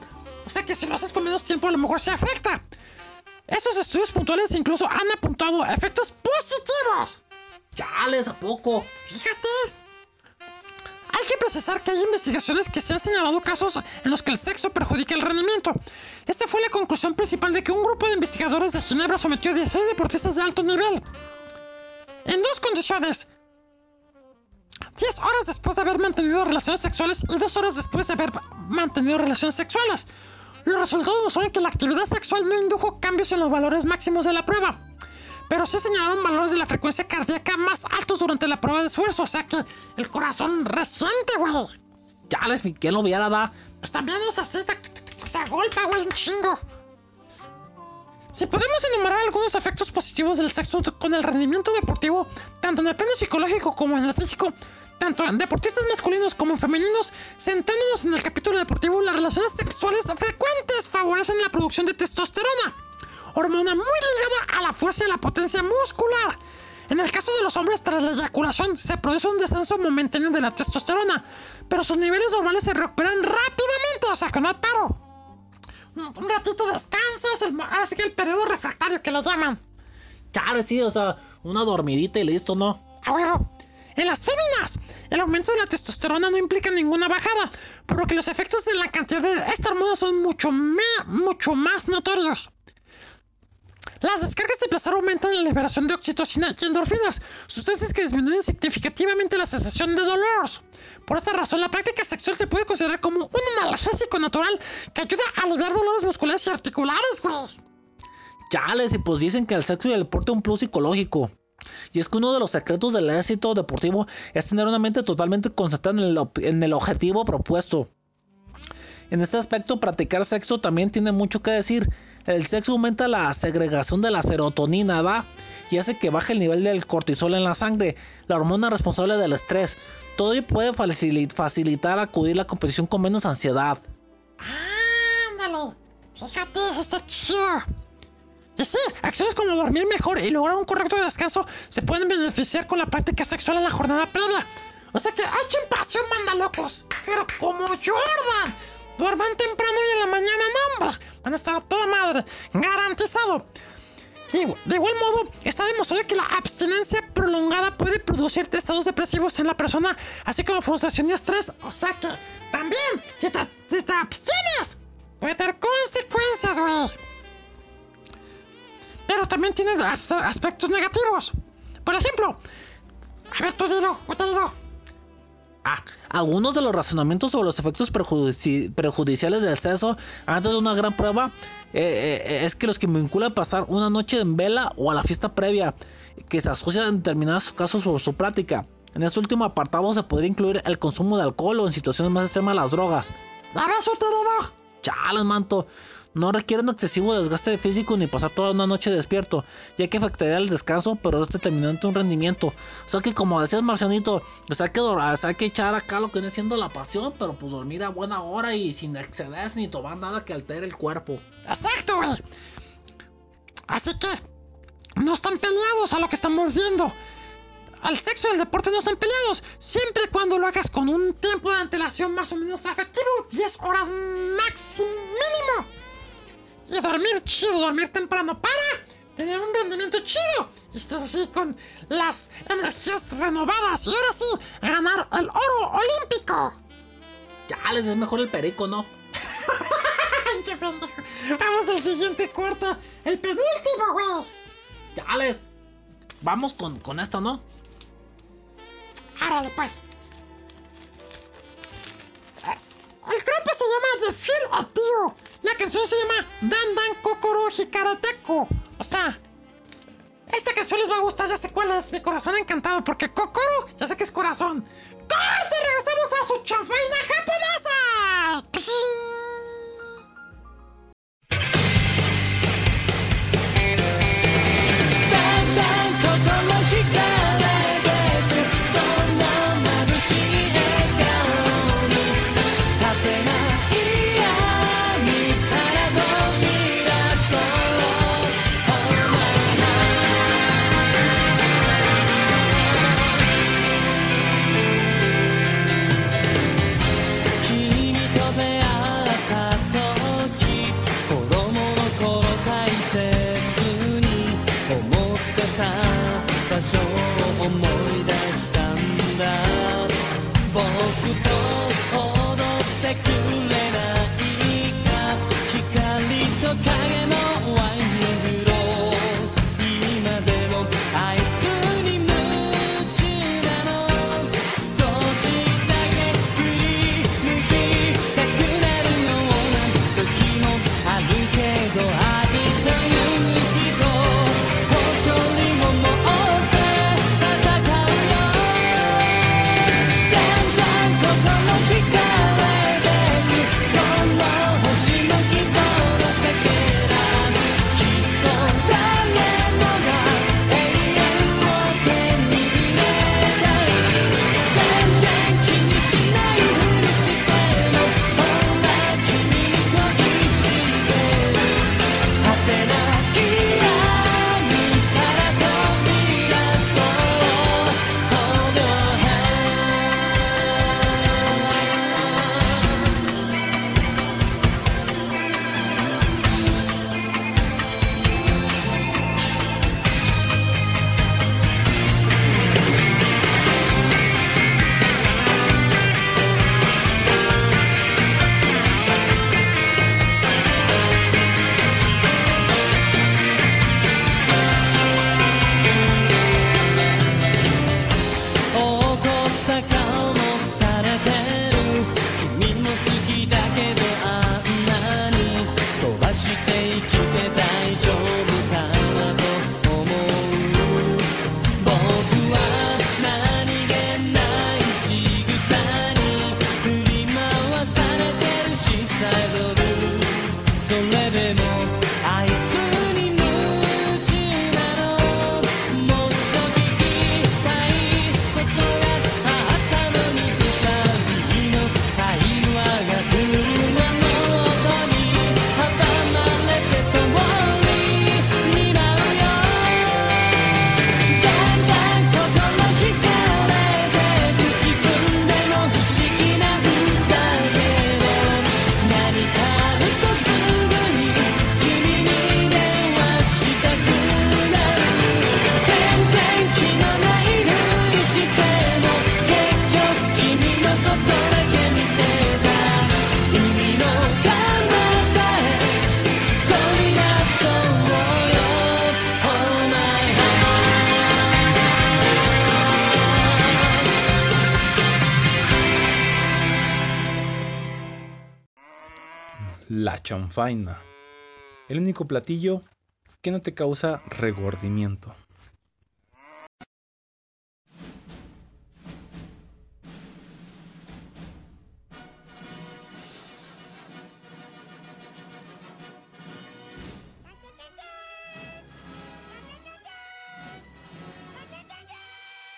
O sea que si lo haces con menos tiempo, a lo mejor se afecta. Esos estudios puntuales incluso han apuntado a efectos positivos. Chales, ¿a poco? Fíjate. Hay que precisar que hay investigaciones que se han señalado casos en los que el sexo perjudica el rendimiento. Esta fue la conclusión principal de que un grupo de investigadores de Ginebra sometió a 16 deportistas de alto nivel. En dos condiciones. 10 horas después de haber mantenido relaciones sexuales y 2 horas después de haber mantenido relaciones sexuales. Los resultados muestran que la actividad sexual no indujo cambios en los valores máximos de la prueba. Pero sí señalaron valores de la frecuencia cardíaca más altos durante la prueba de esfuerzo. O sea que el corazón reciente, güey. Ya les, ¿quién lo viera, da? Pues también nos hace se agolpa, güey, un chingo. Si podemos enumerar algunos efectos positivos del sexo con el rendimiento deportivo, tanto en el plano psicológico como en el físico, tanto en deportistas masculinos como en femeninos, centrándonos en el capítulo deportivo, las relaciones sexuales frecuentes favorecen la producción de testosterona, hormona muy ligada a la fuerza y la potencia muscular. En el caso de los hombres, tras la eyaculación se produce un descenso momentáneo de la testosterona, pero sus niveles normales se recuperan rápidamente, o sea que no hay paro. Un ratito descansas, el, ahora sí que el periodo refractario que lo llaman. Chales, sí, o sea, una dormidita y listo, ¿no? A huevo. En las féminas, el aumento de la testosterona no implica ninguna bajada, por lo que los efectos de la cantidad de esta hormona son mucho, mucho más notorios. Las descargas de placer aumentan la liberación de oxitocina y endorfinas, sustancias que disminuyen significativamente la sensación de dolor. Por esta razón, la práctica sexual se puede considerar como un analgésico natural que ayuda a aliviar dolores musculares y articulares, güey. Chales, y pues dicen que el sexo y el deporte es un plus psicológico. Y es que uno de los secretos del éxito deportivo es tener una mente totalmente concentrada en el, ob- en el objetivo propuesto. En este aspecto, practicar sexo también tiene mucho que decir. El sexo aumenta la segregación de la serotonina, ¿da? Y hace que baje el nivel del cortisol en la sangre, la hormona responsable del estrés. Todo ello puede facili- facilitar acudir a la competición con menos ansiedad. Ándale. Fíjate, eso está chido. Y sí, acciones como dormir mejor y lograr un correcto descanso se pueden beneficiar con la práctica sexual en la jornada previa. O sea que echen pasión, manda locos. Pero como Jordan, duerman temprano y en la mañana, no, van a estar toda madre. Garantizado. De igual modo, está demostrado que la abstinencia prolongada puede producir estados depresivos en la persona, así como frustración y estrés. O sea que, también, si te, si te abstienes, puede tener consecuencias, güey. Pero también tiene as- aspectos negativos. Por ejemplo, a ver, tú dilo, tú dilo. Ah, algunos de los razonamientos sobre los efectos perjudici- perjudiciales del sexo antes de una gran prueba eh, eh, es que los que vinculan pasar una noche en vela o a la fiesta previa, que se asocian en determinados casos sobre su práctica. En este último apartado se podría incluir el consumo de alcohol o en situaciones más extremas las drogas. ¿Ya ves, uterido? Chales, manto. No requieren excesivo desgaste físico ni pasar toda una noche despierto, ya que afectaría el descanso, pero es determinante un rendimiento. O sea que como decías Marcianito, o sea que, o sea, que echar acá lo que viene siendo la pasión, pero pues dormir a buena hora y sin excederse ni tomar nada que altere el cuerpo. Exacto, güey. Así que no están peleados a lo que estamos viendo. Al sexo y al deporte no están peleados, siempre y cuando lo hagas con un tiempo de antelación más o menos efectivo, 10 horas máximo mínimo. Y dormir chido, dormir temprano para tener un rendimiento chido. Y estás así con las energías renovadas. Y ahora sí, ganar el oro olímpico. Ya les es mejor el perico, ¿no? [LAUGHS] Vamos al siguiente corte, el penúltimo, güey. Ya les. Vamos con, con esto, ¿no? Árale, pues. El grupo se llama The Feel Appeal. La canción se llama Dan Dan Kokoro Hikarateko. O sea, esta canción les va a gustar, ya sé cuál es. Mi corazón encantado, porque Kokoro, ya sé que es corazón. ¡Corte! Regresamos a su chanfaina japonesa. Chanfaina. El único platillo que no te causa regordimiento.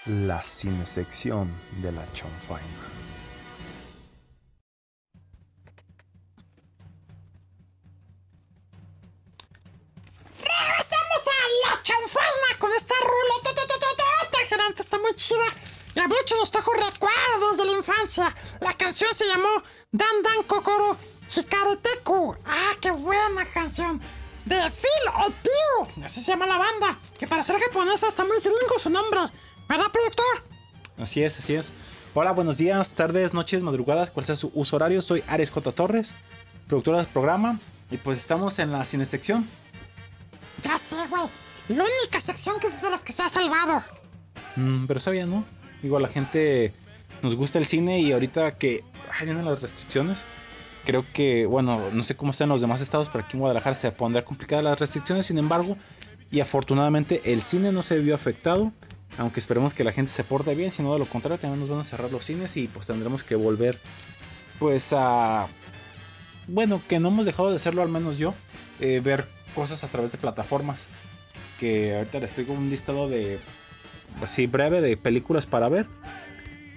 La cinesección de la chanfaina. La canción se llamó Dan Dan Kokoro Hikareteku. Ah, qué buena canción. De Phil Opiu. Así se llama la banda. Que para ser japonesa está muy gringo su nombre. ¿Verdad, productor? Así es, así es. Hola, buenos días, tardes, noches, madrugadas, cual sea su uso horario. Soy Ares J. Torres, productora del programa. Y pues estamos en la cinesección. Ya sé, güey. La única sección que de las que se ha salvado. Mm, pero sabía, ¿no? Digo, a la gente nos gusta el cine y ahorita que vienen las restricciones, creo que, bueno, no sé cómo están los demás estados, pero aquí en Guadalajara se pondrá complicadas las restricciones, sin embargo, y afortunadamente el cine no se vio afectado, aunque esperemos que la gente se porte bien, si no de lo contrario también nos van a cerrar los cines y pues tendremos que volver pues a... Bueno, que no hemos dejado de hacerlo, al menos yo, eh, ver cosas a través de plataformas, que ahorita les traigo un listado de así breve de películas para ver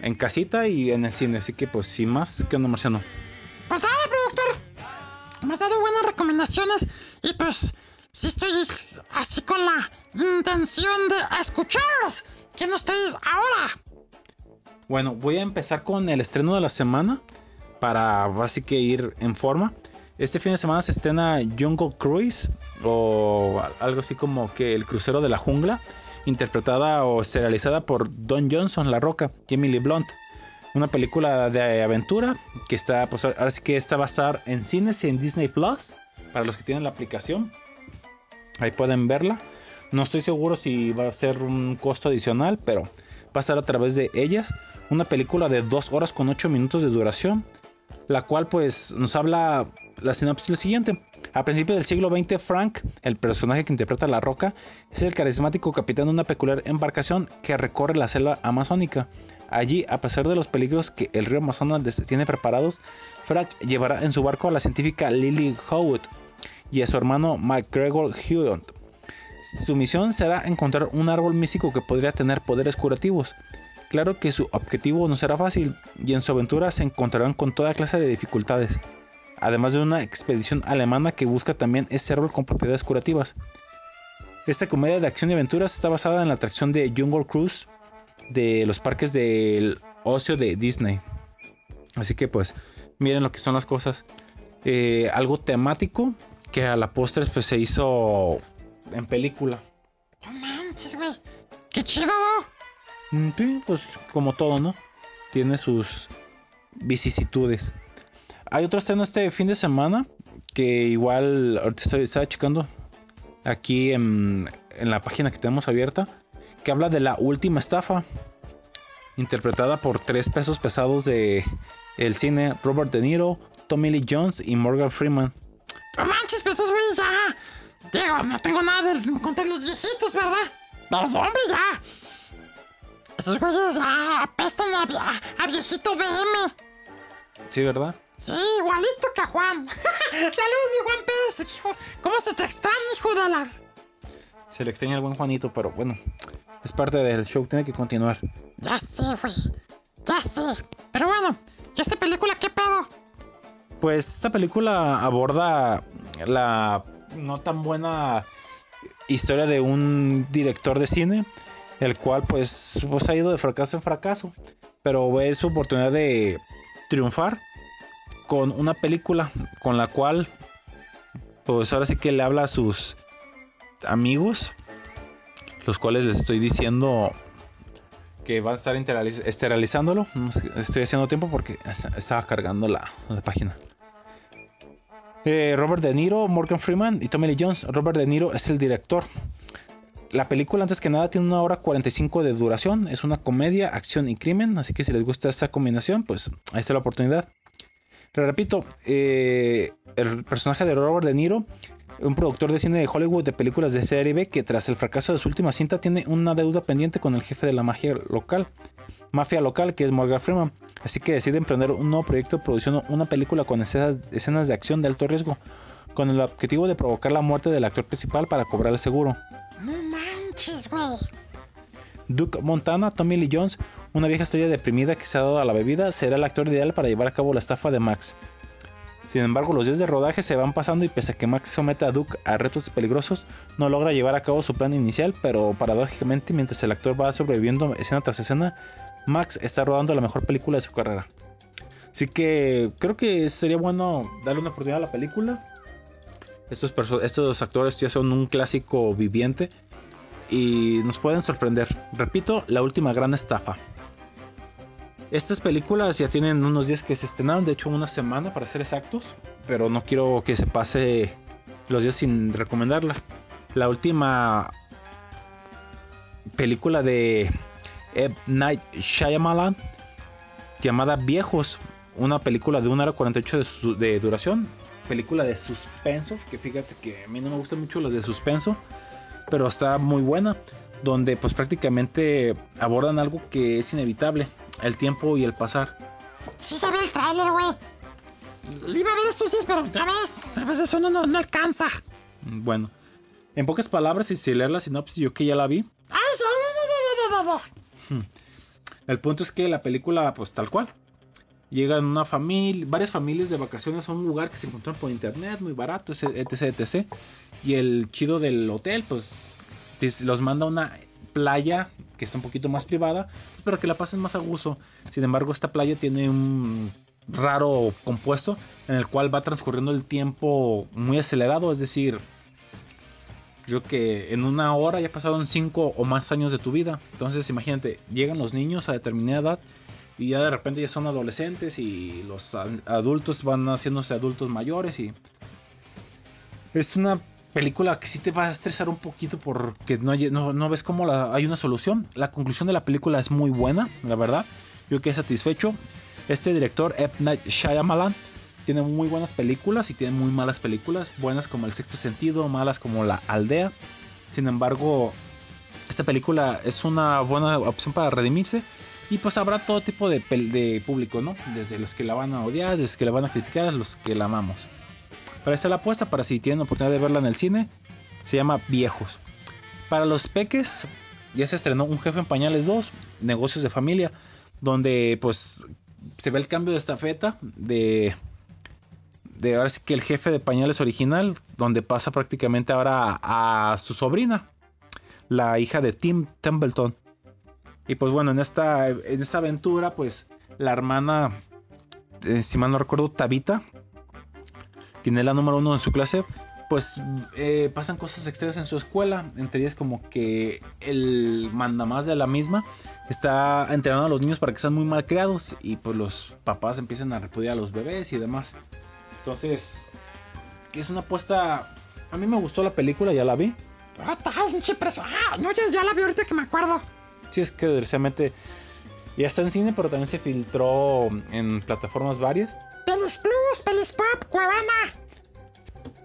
en casita y en el cine. Así que, pues, sin más, que no marciano. Pues nada, productor. Me has dado buenas recomendaciones y pues sí estoy así con la intención de escucharos. ¿Quién ustedes ahora? Bueno, voy a empezar con el estreno de la semana para así que ir en forma. Este fin de semana se estrena Jungle Cruise o algo así como que el crucero de la jungla, interpretada o serializada por Don Johnson, La Roca y Emily Blunt. Una película de aventura que está, pues que está basada en cines y en Disney Plus, para los que tienen la aplicación. Ahí pueden verla. No estoy seguro si va a ser un costo adicional, pero va a estar a través de ellas. Una película de 2 horas con 8 minutos de duración, la cual pues nos habla la sinopsis siguiente. A principios del siglo XX, Frank, el personaje que interpreta La Roca, es el carismático capitán de una peculiar embarcación que recorre la selva amazónica. Allí, a pesar de los peligros que el río Amazonas tiene preparados, Frank llevará en su barco a la científica Lily Howard y a su hermano McGregor Hewitt. Su misión será encontrar un árbol místico que podría tener poderes curativos. Claro que su objetivo no será fácil y en su aventura se encontrarán con toda clase de dificultades además de una expedición alemana que busca también ese árbol con propiedades curativas. Esta comedia de acción y aventuras está basada en la atracción de Jungle Cruise de los parques del ocio de Disney. Así que pues miren lo que son las cosas. Eh, algo temático que a la postre pues, se hizo en película. No manches, güey. Qué chido. Mm, sí, pues como todo, ¿no? Tiene sus vicisitudes. Hay otro estreno este fin de semana que igual ahorita estoy, estaba checando aquí en, en, la página que tenemos abierta que habla de la última estafa interpretada por tres pesos pesados de el cine Robert De Niro, Tommy Lee Jones y Morgan Freeman. No manches, pesos, güey, ya. Digo, no tengo nada de contar los viejitos, ¿verdad? Perdón, hombre, ya. Esos güeyes ya apestan a, a, a viejito BM. Sí, ¿verdad? Sí, igualito que Juan. [LAUGHS] Saludos, mi Juan Pérez. Hijo. ¿Cómo se te extraña, hijo de la.? Se le extraña al buen Juanito, pero bueno, es parte del show, tiene que continuar. Ya sé, güey. Ya sé. Pero bueno, ¿y esta película qué pedo? Pues esta película aborda la no tan buena historia de un director de cine, el cual pues, pues ha ido de fracaso en fracaso, pero ve su oportunidad de triunfar con una película con la cual pues ahora sí que le habla a sus amigos los cuales les estoy diciendo que van a estar esterilizándolo. Estoy haciendo tiempo porque estaba cargando la, página. Eh, Robert De Niro, Morgan Freeman y Tommy Lee Jones. Robert De Niro es el director. La película antes que nada tiene una hora 45 de duración. Es una comedia, acción y crimen. Así que si les gusta esta combinación pues ahí está la oportunidad Pero repito, eh, el personaje de Robert De Niro, un productor de cine de Hollywood de películas de serie B que tras el fracaso de su última cinta tiene una deuda pendiente con el jefe de la magia local, mafia local que es Morgan Freeman. Así que decide emprender un nuevo proyecto produciendo una película con escenas, de acción de alto riesgo, con el objetivo de provocar la muerte del actor principal para cobrar el seguro. No manches, güey. Duke Montana, Tommy Lee Jones, una vieja estrella deprimida que se ha dado a la bebida, será el actor ideal para llevar a cabo la estafa de Max. Sin embargo, los días de rodaje se van pasando y pese a que Max somete a Duke a retos peligrosos, no logra llevar a cabo su plan inicial, pero paradójicamente mientras el actor va sobreviviendo escena tras escena, Max está rodando la mejor película de su carrera. Así que creo que sería bueno darle una oportunidad a la película. Estos, estos actores ya son un clásico viviente y nos pueden sorprender. Repito, la última gran estafa. Estas películas ya tienen unos días que se estrenaron, de hecho una semana para ser exactos, pero no quiero que se pase los días sin recomendarla. La última película de Ed Night Shyamalan llamada Viejos, una película de 1 hora 48 de, su- de duración, película de suspenso, que fíjate que a mí no me gustan mucho las de suspenso, pero está muy buena, donde pues prácticamente abordan algo que es inevitable, el tiempo y el pasar. Sí, ya vi el tráiler, güey. Iba a ver estos días, pero ya ves, a veces uno no, no alcanza. Bueno, en pocas palabras y sin leer la sinopsis, yo que ya la vi, ¡Ay, sí! ve. El punto es que la película, pues tal cual. Llegan una familia, varias familias de vacaciones a un lugar que se encontraron por internet, muy barato, etc, etc. Y el chido del hotel, pues los manda a una playa que está un poquito más privada, pero que la pasen más a gusto. Sin embargo, esta playa tiene un raro compuesto en el cual va transcurriendo el tiempo muy acelerado, es decir, creo que en una hora ya pasaron cinco o más años de tu vida. Entonces, imagínate, llegan los niños a determinada edad y ya de repente ya son adolescentes y los adultos van haciéndose adultos mayores y es una película que sí te va a estresar un poquito porque no, no, no ves cómo hay una solución. La conclusión de la película es muy buena, la verdad. Yo quedé satisfecho. Este director, Ed Night Shyamalan, tiene muy buenas películas y tiene muy malas películas. Buenas como El Sexto Sentido, malas como La Aldea. Sin embargo, esta película es una buena opción para redimirse. Y pues habrá todo tipo de, de público, ¿no? Desde los que la van a odiar, desde los que la van a criticar, a los que la amamos. Para esta la apuesta, para si tienen oportunidad de verla en el cine, se llama Viejos. Para los peques, ya se estrenó Un Jefe en Pañales 2, Negocios de Familia, donde pues se ve el cambio de estafeta de, de ahora sí que el jefe de pañales original, donde pasa prácticamente ahora a su sobrina, la hija de Tim Templeton. Y pues bueno, en esta, en esta aventura, pues la hermana, eh, si mal no recuerdo, Tabita, quien es la número uno en su clase, pues eh, pasan cosas extrañas en su escuela. Entre ellas como que el mandamás de la misma está entrenando a los niños para que sean muy mal creados. Y pues los papás empiezan a repudiar a los bebés y demás. Entonces, que es una apuesta... A mí me gustó la película, ya la vi. Ah, pinche preso. Ah, no, ya, ya la vi ahorita que me acuerdo. Sí, es que desgraciadamente ya está en cine, pero también se filtró en plataformas varias. Pelis Plus, Pelis Pop, Cuevana.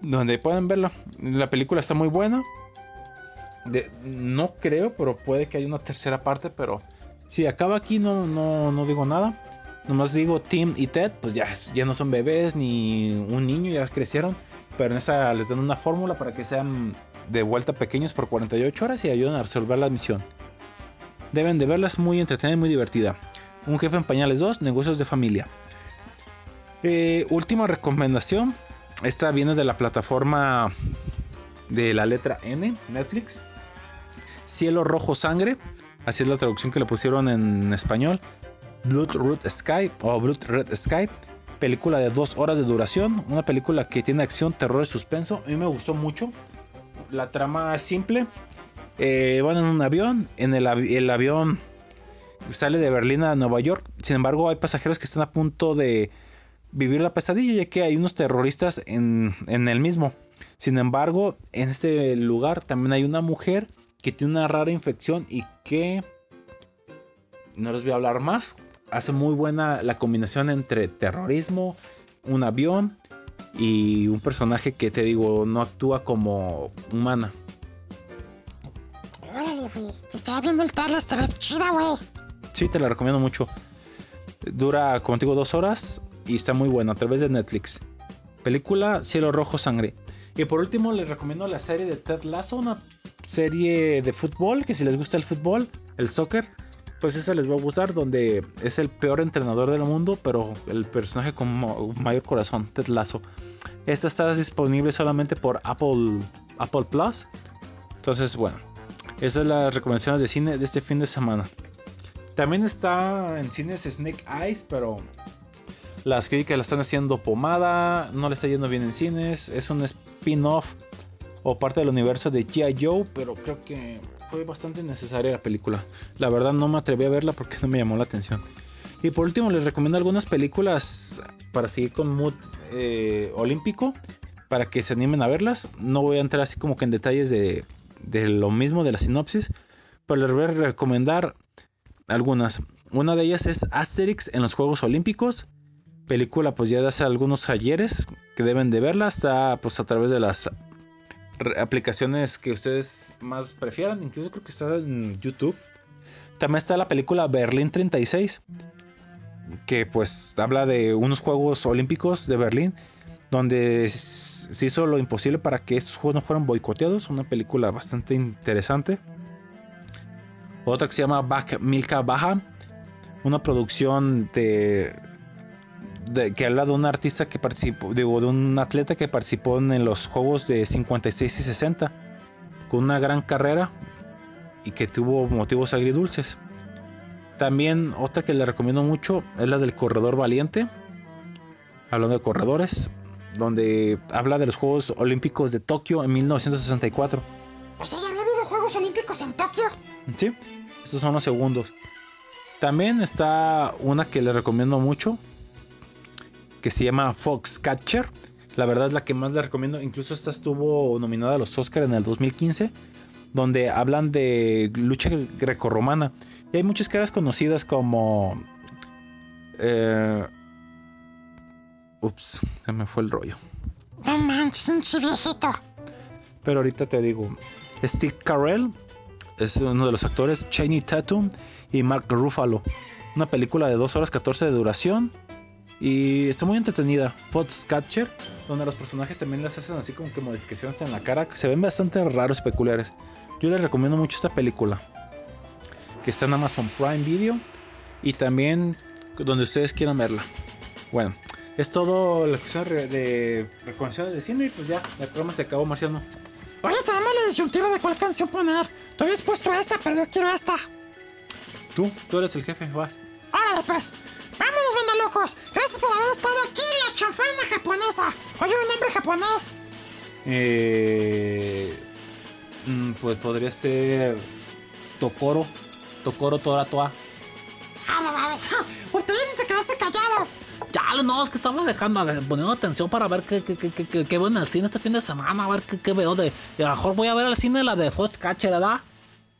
donde pueden verla. La película está muy buena. De- no creo, pero puede que haya una tercera parte. Pero si acaba aquí, no, no, no digo nada. Nomás digo Tim y Ted, pues ya, ya no son bebés ni un niño, ya crecieron. Pero en esa les dan una fórmula para que sean de vuelta pequeños por 48 horas y ayuden a resolver la misión. Deben de verla, es muy entretenida y muy divertida. Un jefe en pañales 2, negocios de familia. Eh, última recomendación. Esta viene de la plataforma de la letra N, Netflix. Cielo Rojo Sangre. Así es la traducción que le pusieron en español. Blood Red Sky o Blood Red Sky. Película de dos horas de duración. Una película que tiene acción, terror y suspenso. A mí me gustó mucho. La trama es simple. Eh, van en un avión. En el, el avión sale de Berlín a Nueva York. Sin embargo, hay pasajeros que están a punto de vivir la pesadilla, ya que hay unos terroristas en, en el mismo. Sin embargo, en este lugar también hay una mujer que tiene una rara infección y que no les voy a hablar más. Hace muy buena la combinación entre terrorismo un avión y un personaje que te digo no actúa como humana. Órale, güey. Estaba viendo el trailer, se ve chida, güey. Sí, te la recomiendo mucho. Dura, como te digo, dos horas y está muy buena a través de Netflix. Película Cielo Rojo Sangre. Y por último les recomiendo la serie de Ted Lasso, una serie de fútbol, que si les gusta el fútbol, el soccer, pues esa les va a gustar, donde es el peor entrenador del mundo, pero el personaje con mayor corazón, Ted Lasso. Esta está disponible solamente por Apple, Apple Plus. Entonces, bueno, esas son las recomendaciones de cine de este fin de semana. También está en cines Snake Eyes, pero las críticas la están haciendo pomada, no le está yendo bien en cines, es un spin-off o parte del universo de G.I. Joe, pero creo que fue bastante necesaria la película. La verdad no me atreví a verla porque no me llamó la atención. Y por último les recomiendo algunas películas para seguir con mood eh, olímpico, para que se animen a verlas. No voy a entrar así como que en detalles de, de lo mismo de la sinopsis, pero les voy a recomendar algunas. Una de ellas es Asterix en los Juegos Olímpicos. Película pues ya de hace algunos ayeres que deben de verla. Está pues a través de las aplicaciones que ustedes más prefieran. Incluso creo que está en YouTube. También está la película Berlín 36. Que pues habla de unos Juegos Olímpicos de Berlín. Donde se hizo lo imposible para que estos juegos no fueran boicoteados. Una película bastante interesante. Otra que se llama Back Milka Baja. Una producción de, que habla de un artista que participó, de un atleta que participó en los juegos de 56 y 60. Con una gran carrera y que tuvo motivos agridulces. También otra que le recomiendo mucho es la del Corredor Valiente. Hablando de corredores. Donde habla de los Juegos Olímpicos de Tokio en 1964. O sea, ya había habido Juegos Olímpicos en Tokio. Sí, estos son los segundos. También está una que les recomiendo mucho, que se llama Foxcatcher. La verdad es la que más les recomiendo. Incluso esta estuvo nominada a los Oscars en el 2015, donde hablan de lucha grecorromana. Y hay muchas caras conocidas como... eh, ups, se me fue el rollo. No manches, un chiviejito. Pero ahorita te digo, Steve Carell es uno de los actores, Chaney Tatum y Mark Ruffalo. Una película de 2 horas 14 de duración y está muy entretenida. Foxcatcher, donde los personajes también les hacen así como que modificaciones en la cara que se ven bastante raros y peculiares. Yo les recomiendo mucho esta película, que está en Amazon Prime Video y también donde ustedes quieran verla. Bueno, es todo la cuestión de- recomendaciones de cine y pues ya, el programa se acabó, Marciano. Oye, tenemos la disyuntiva de cuál canción poner. Tú habías puesto esta, pero yo quiero esta. Tú, tú eres el jefe, vas. Órale, pues. Vámonos, banda locos. Gracias por haber estado aquí en la chanfaina japonesa. Oye, un nombre japonés. Eh, mm, pues podría ser Tokoro. Tokoro Toratoa. Ah, no mames. [LAUGHS] Usted te quedaste callado. Ya, no, es que estamos dejando, poniendo atención para ver qué, qué, qué, qué, veo en el cine este fin de semana, a ver qué, qué veo de... y a lo mejor voy a ver al cine la de Foxcatcher, ¿verdad?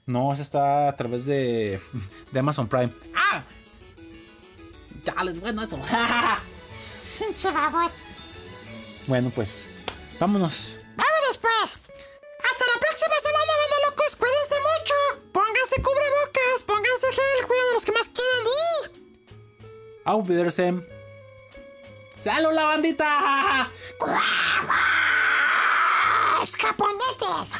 No, esa está a través de, de Amazon Prime. ¡Ah! Ya, les bueno eso. [LAUGHS] Bueno, pues vámonos. Vámonos, pues. Hasta la próxima semana, banda locos. Cuídense mucho. Pónganse cubrebocas. Pónganse gel. Cuiden a los que más quieren ir. Auf Wiedersehen. ¡Salud, la bandita! ¡Los japonetes! [LAUGHS]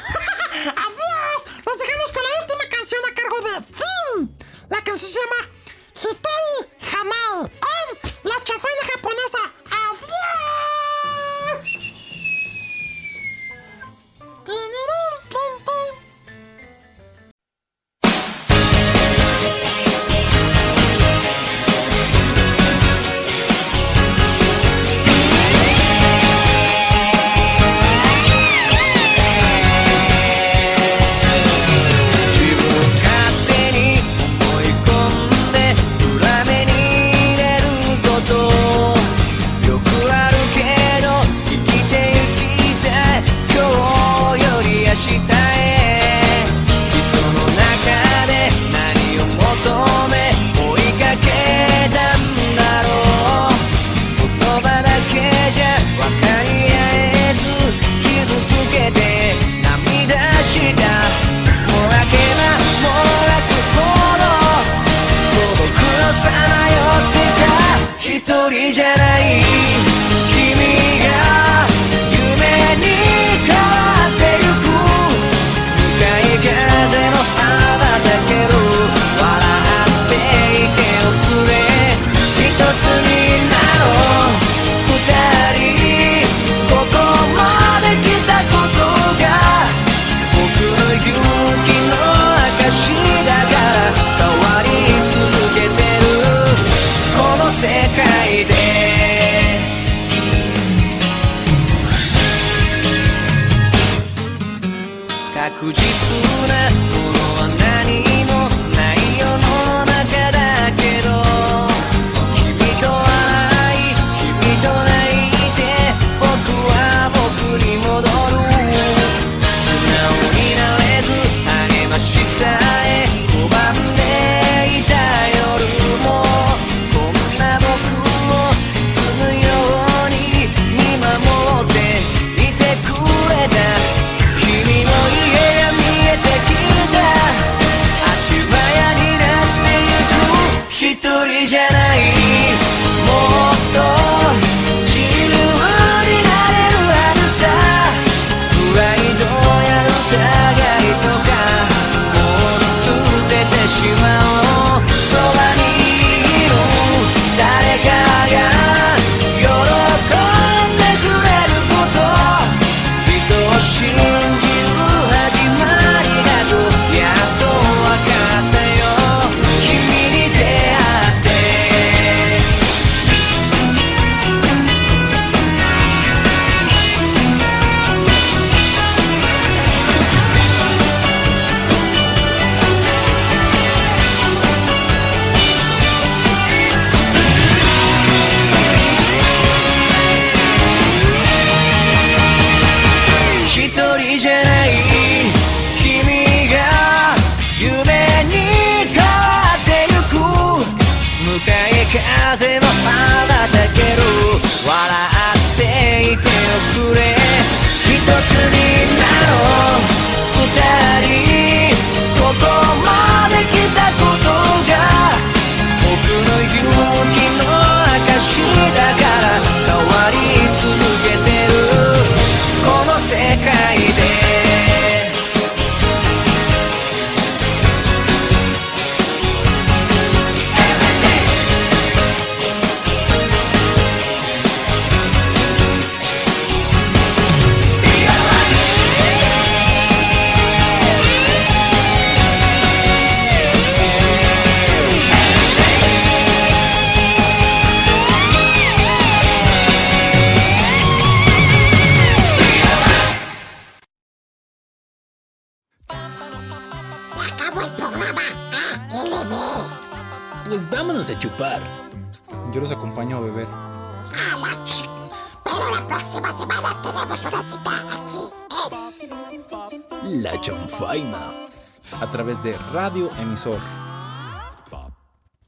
¡Adiós! Los dejamos con la última canción a cargo de Finn. La canción se llama Hitori Hanai en la chanfaina japonesa. ¡Adiós!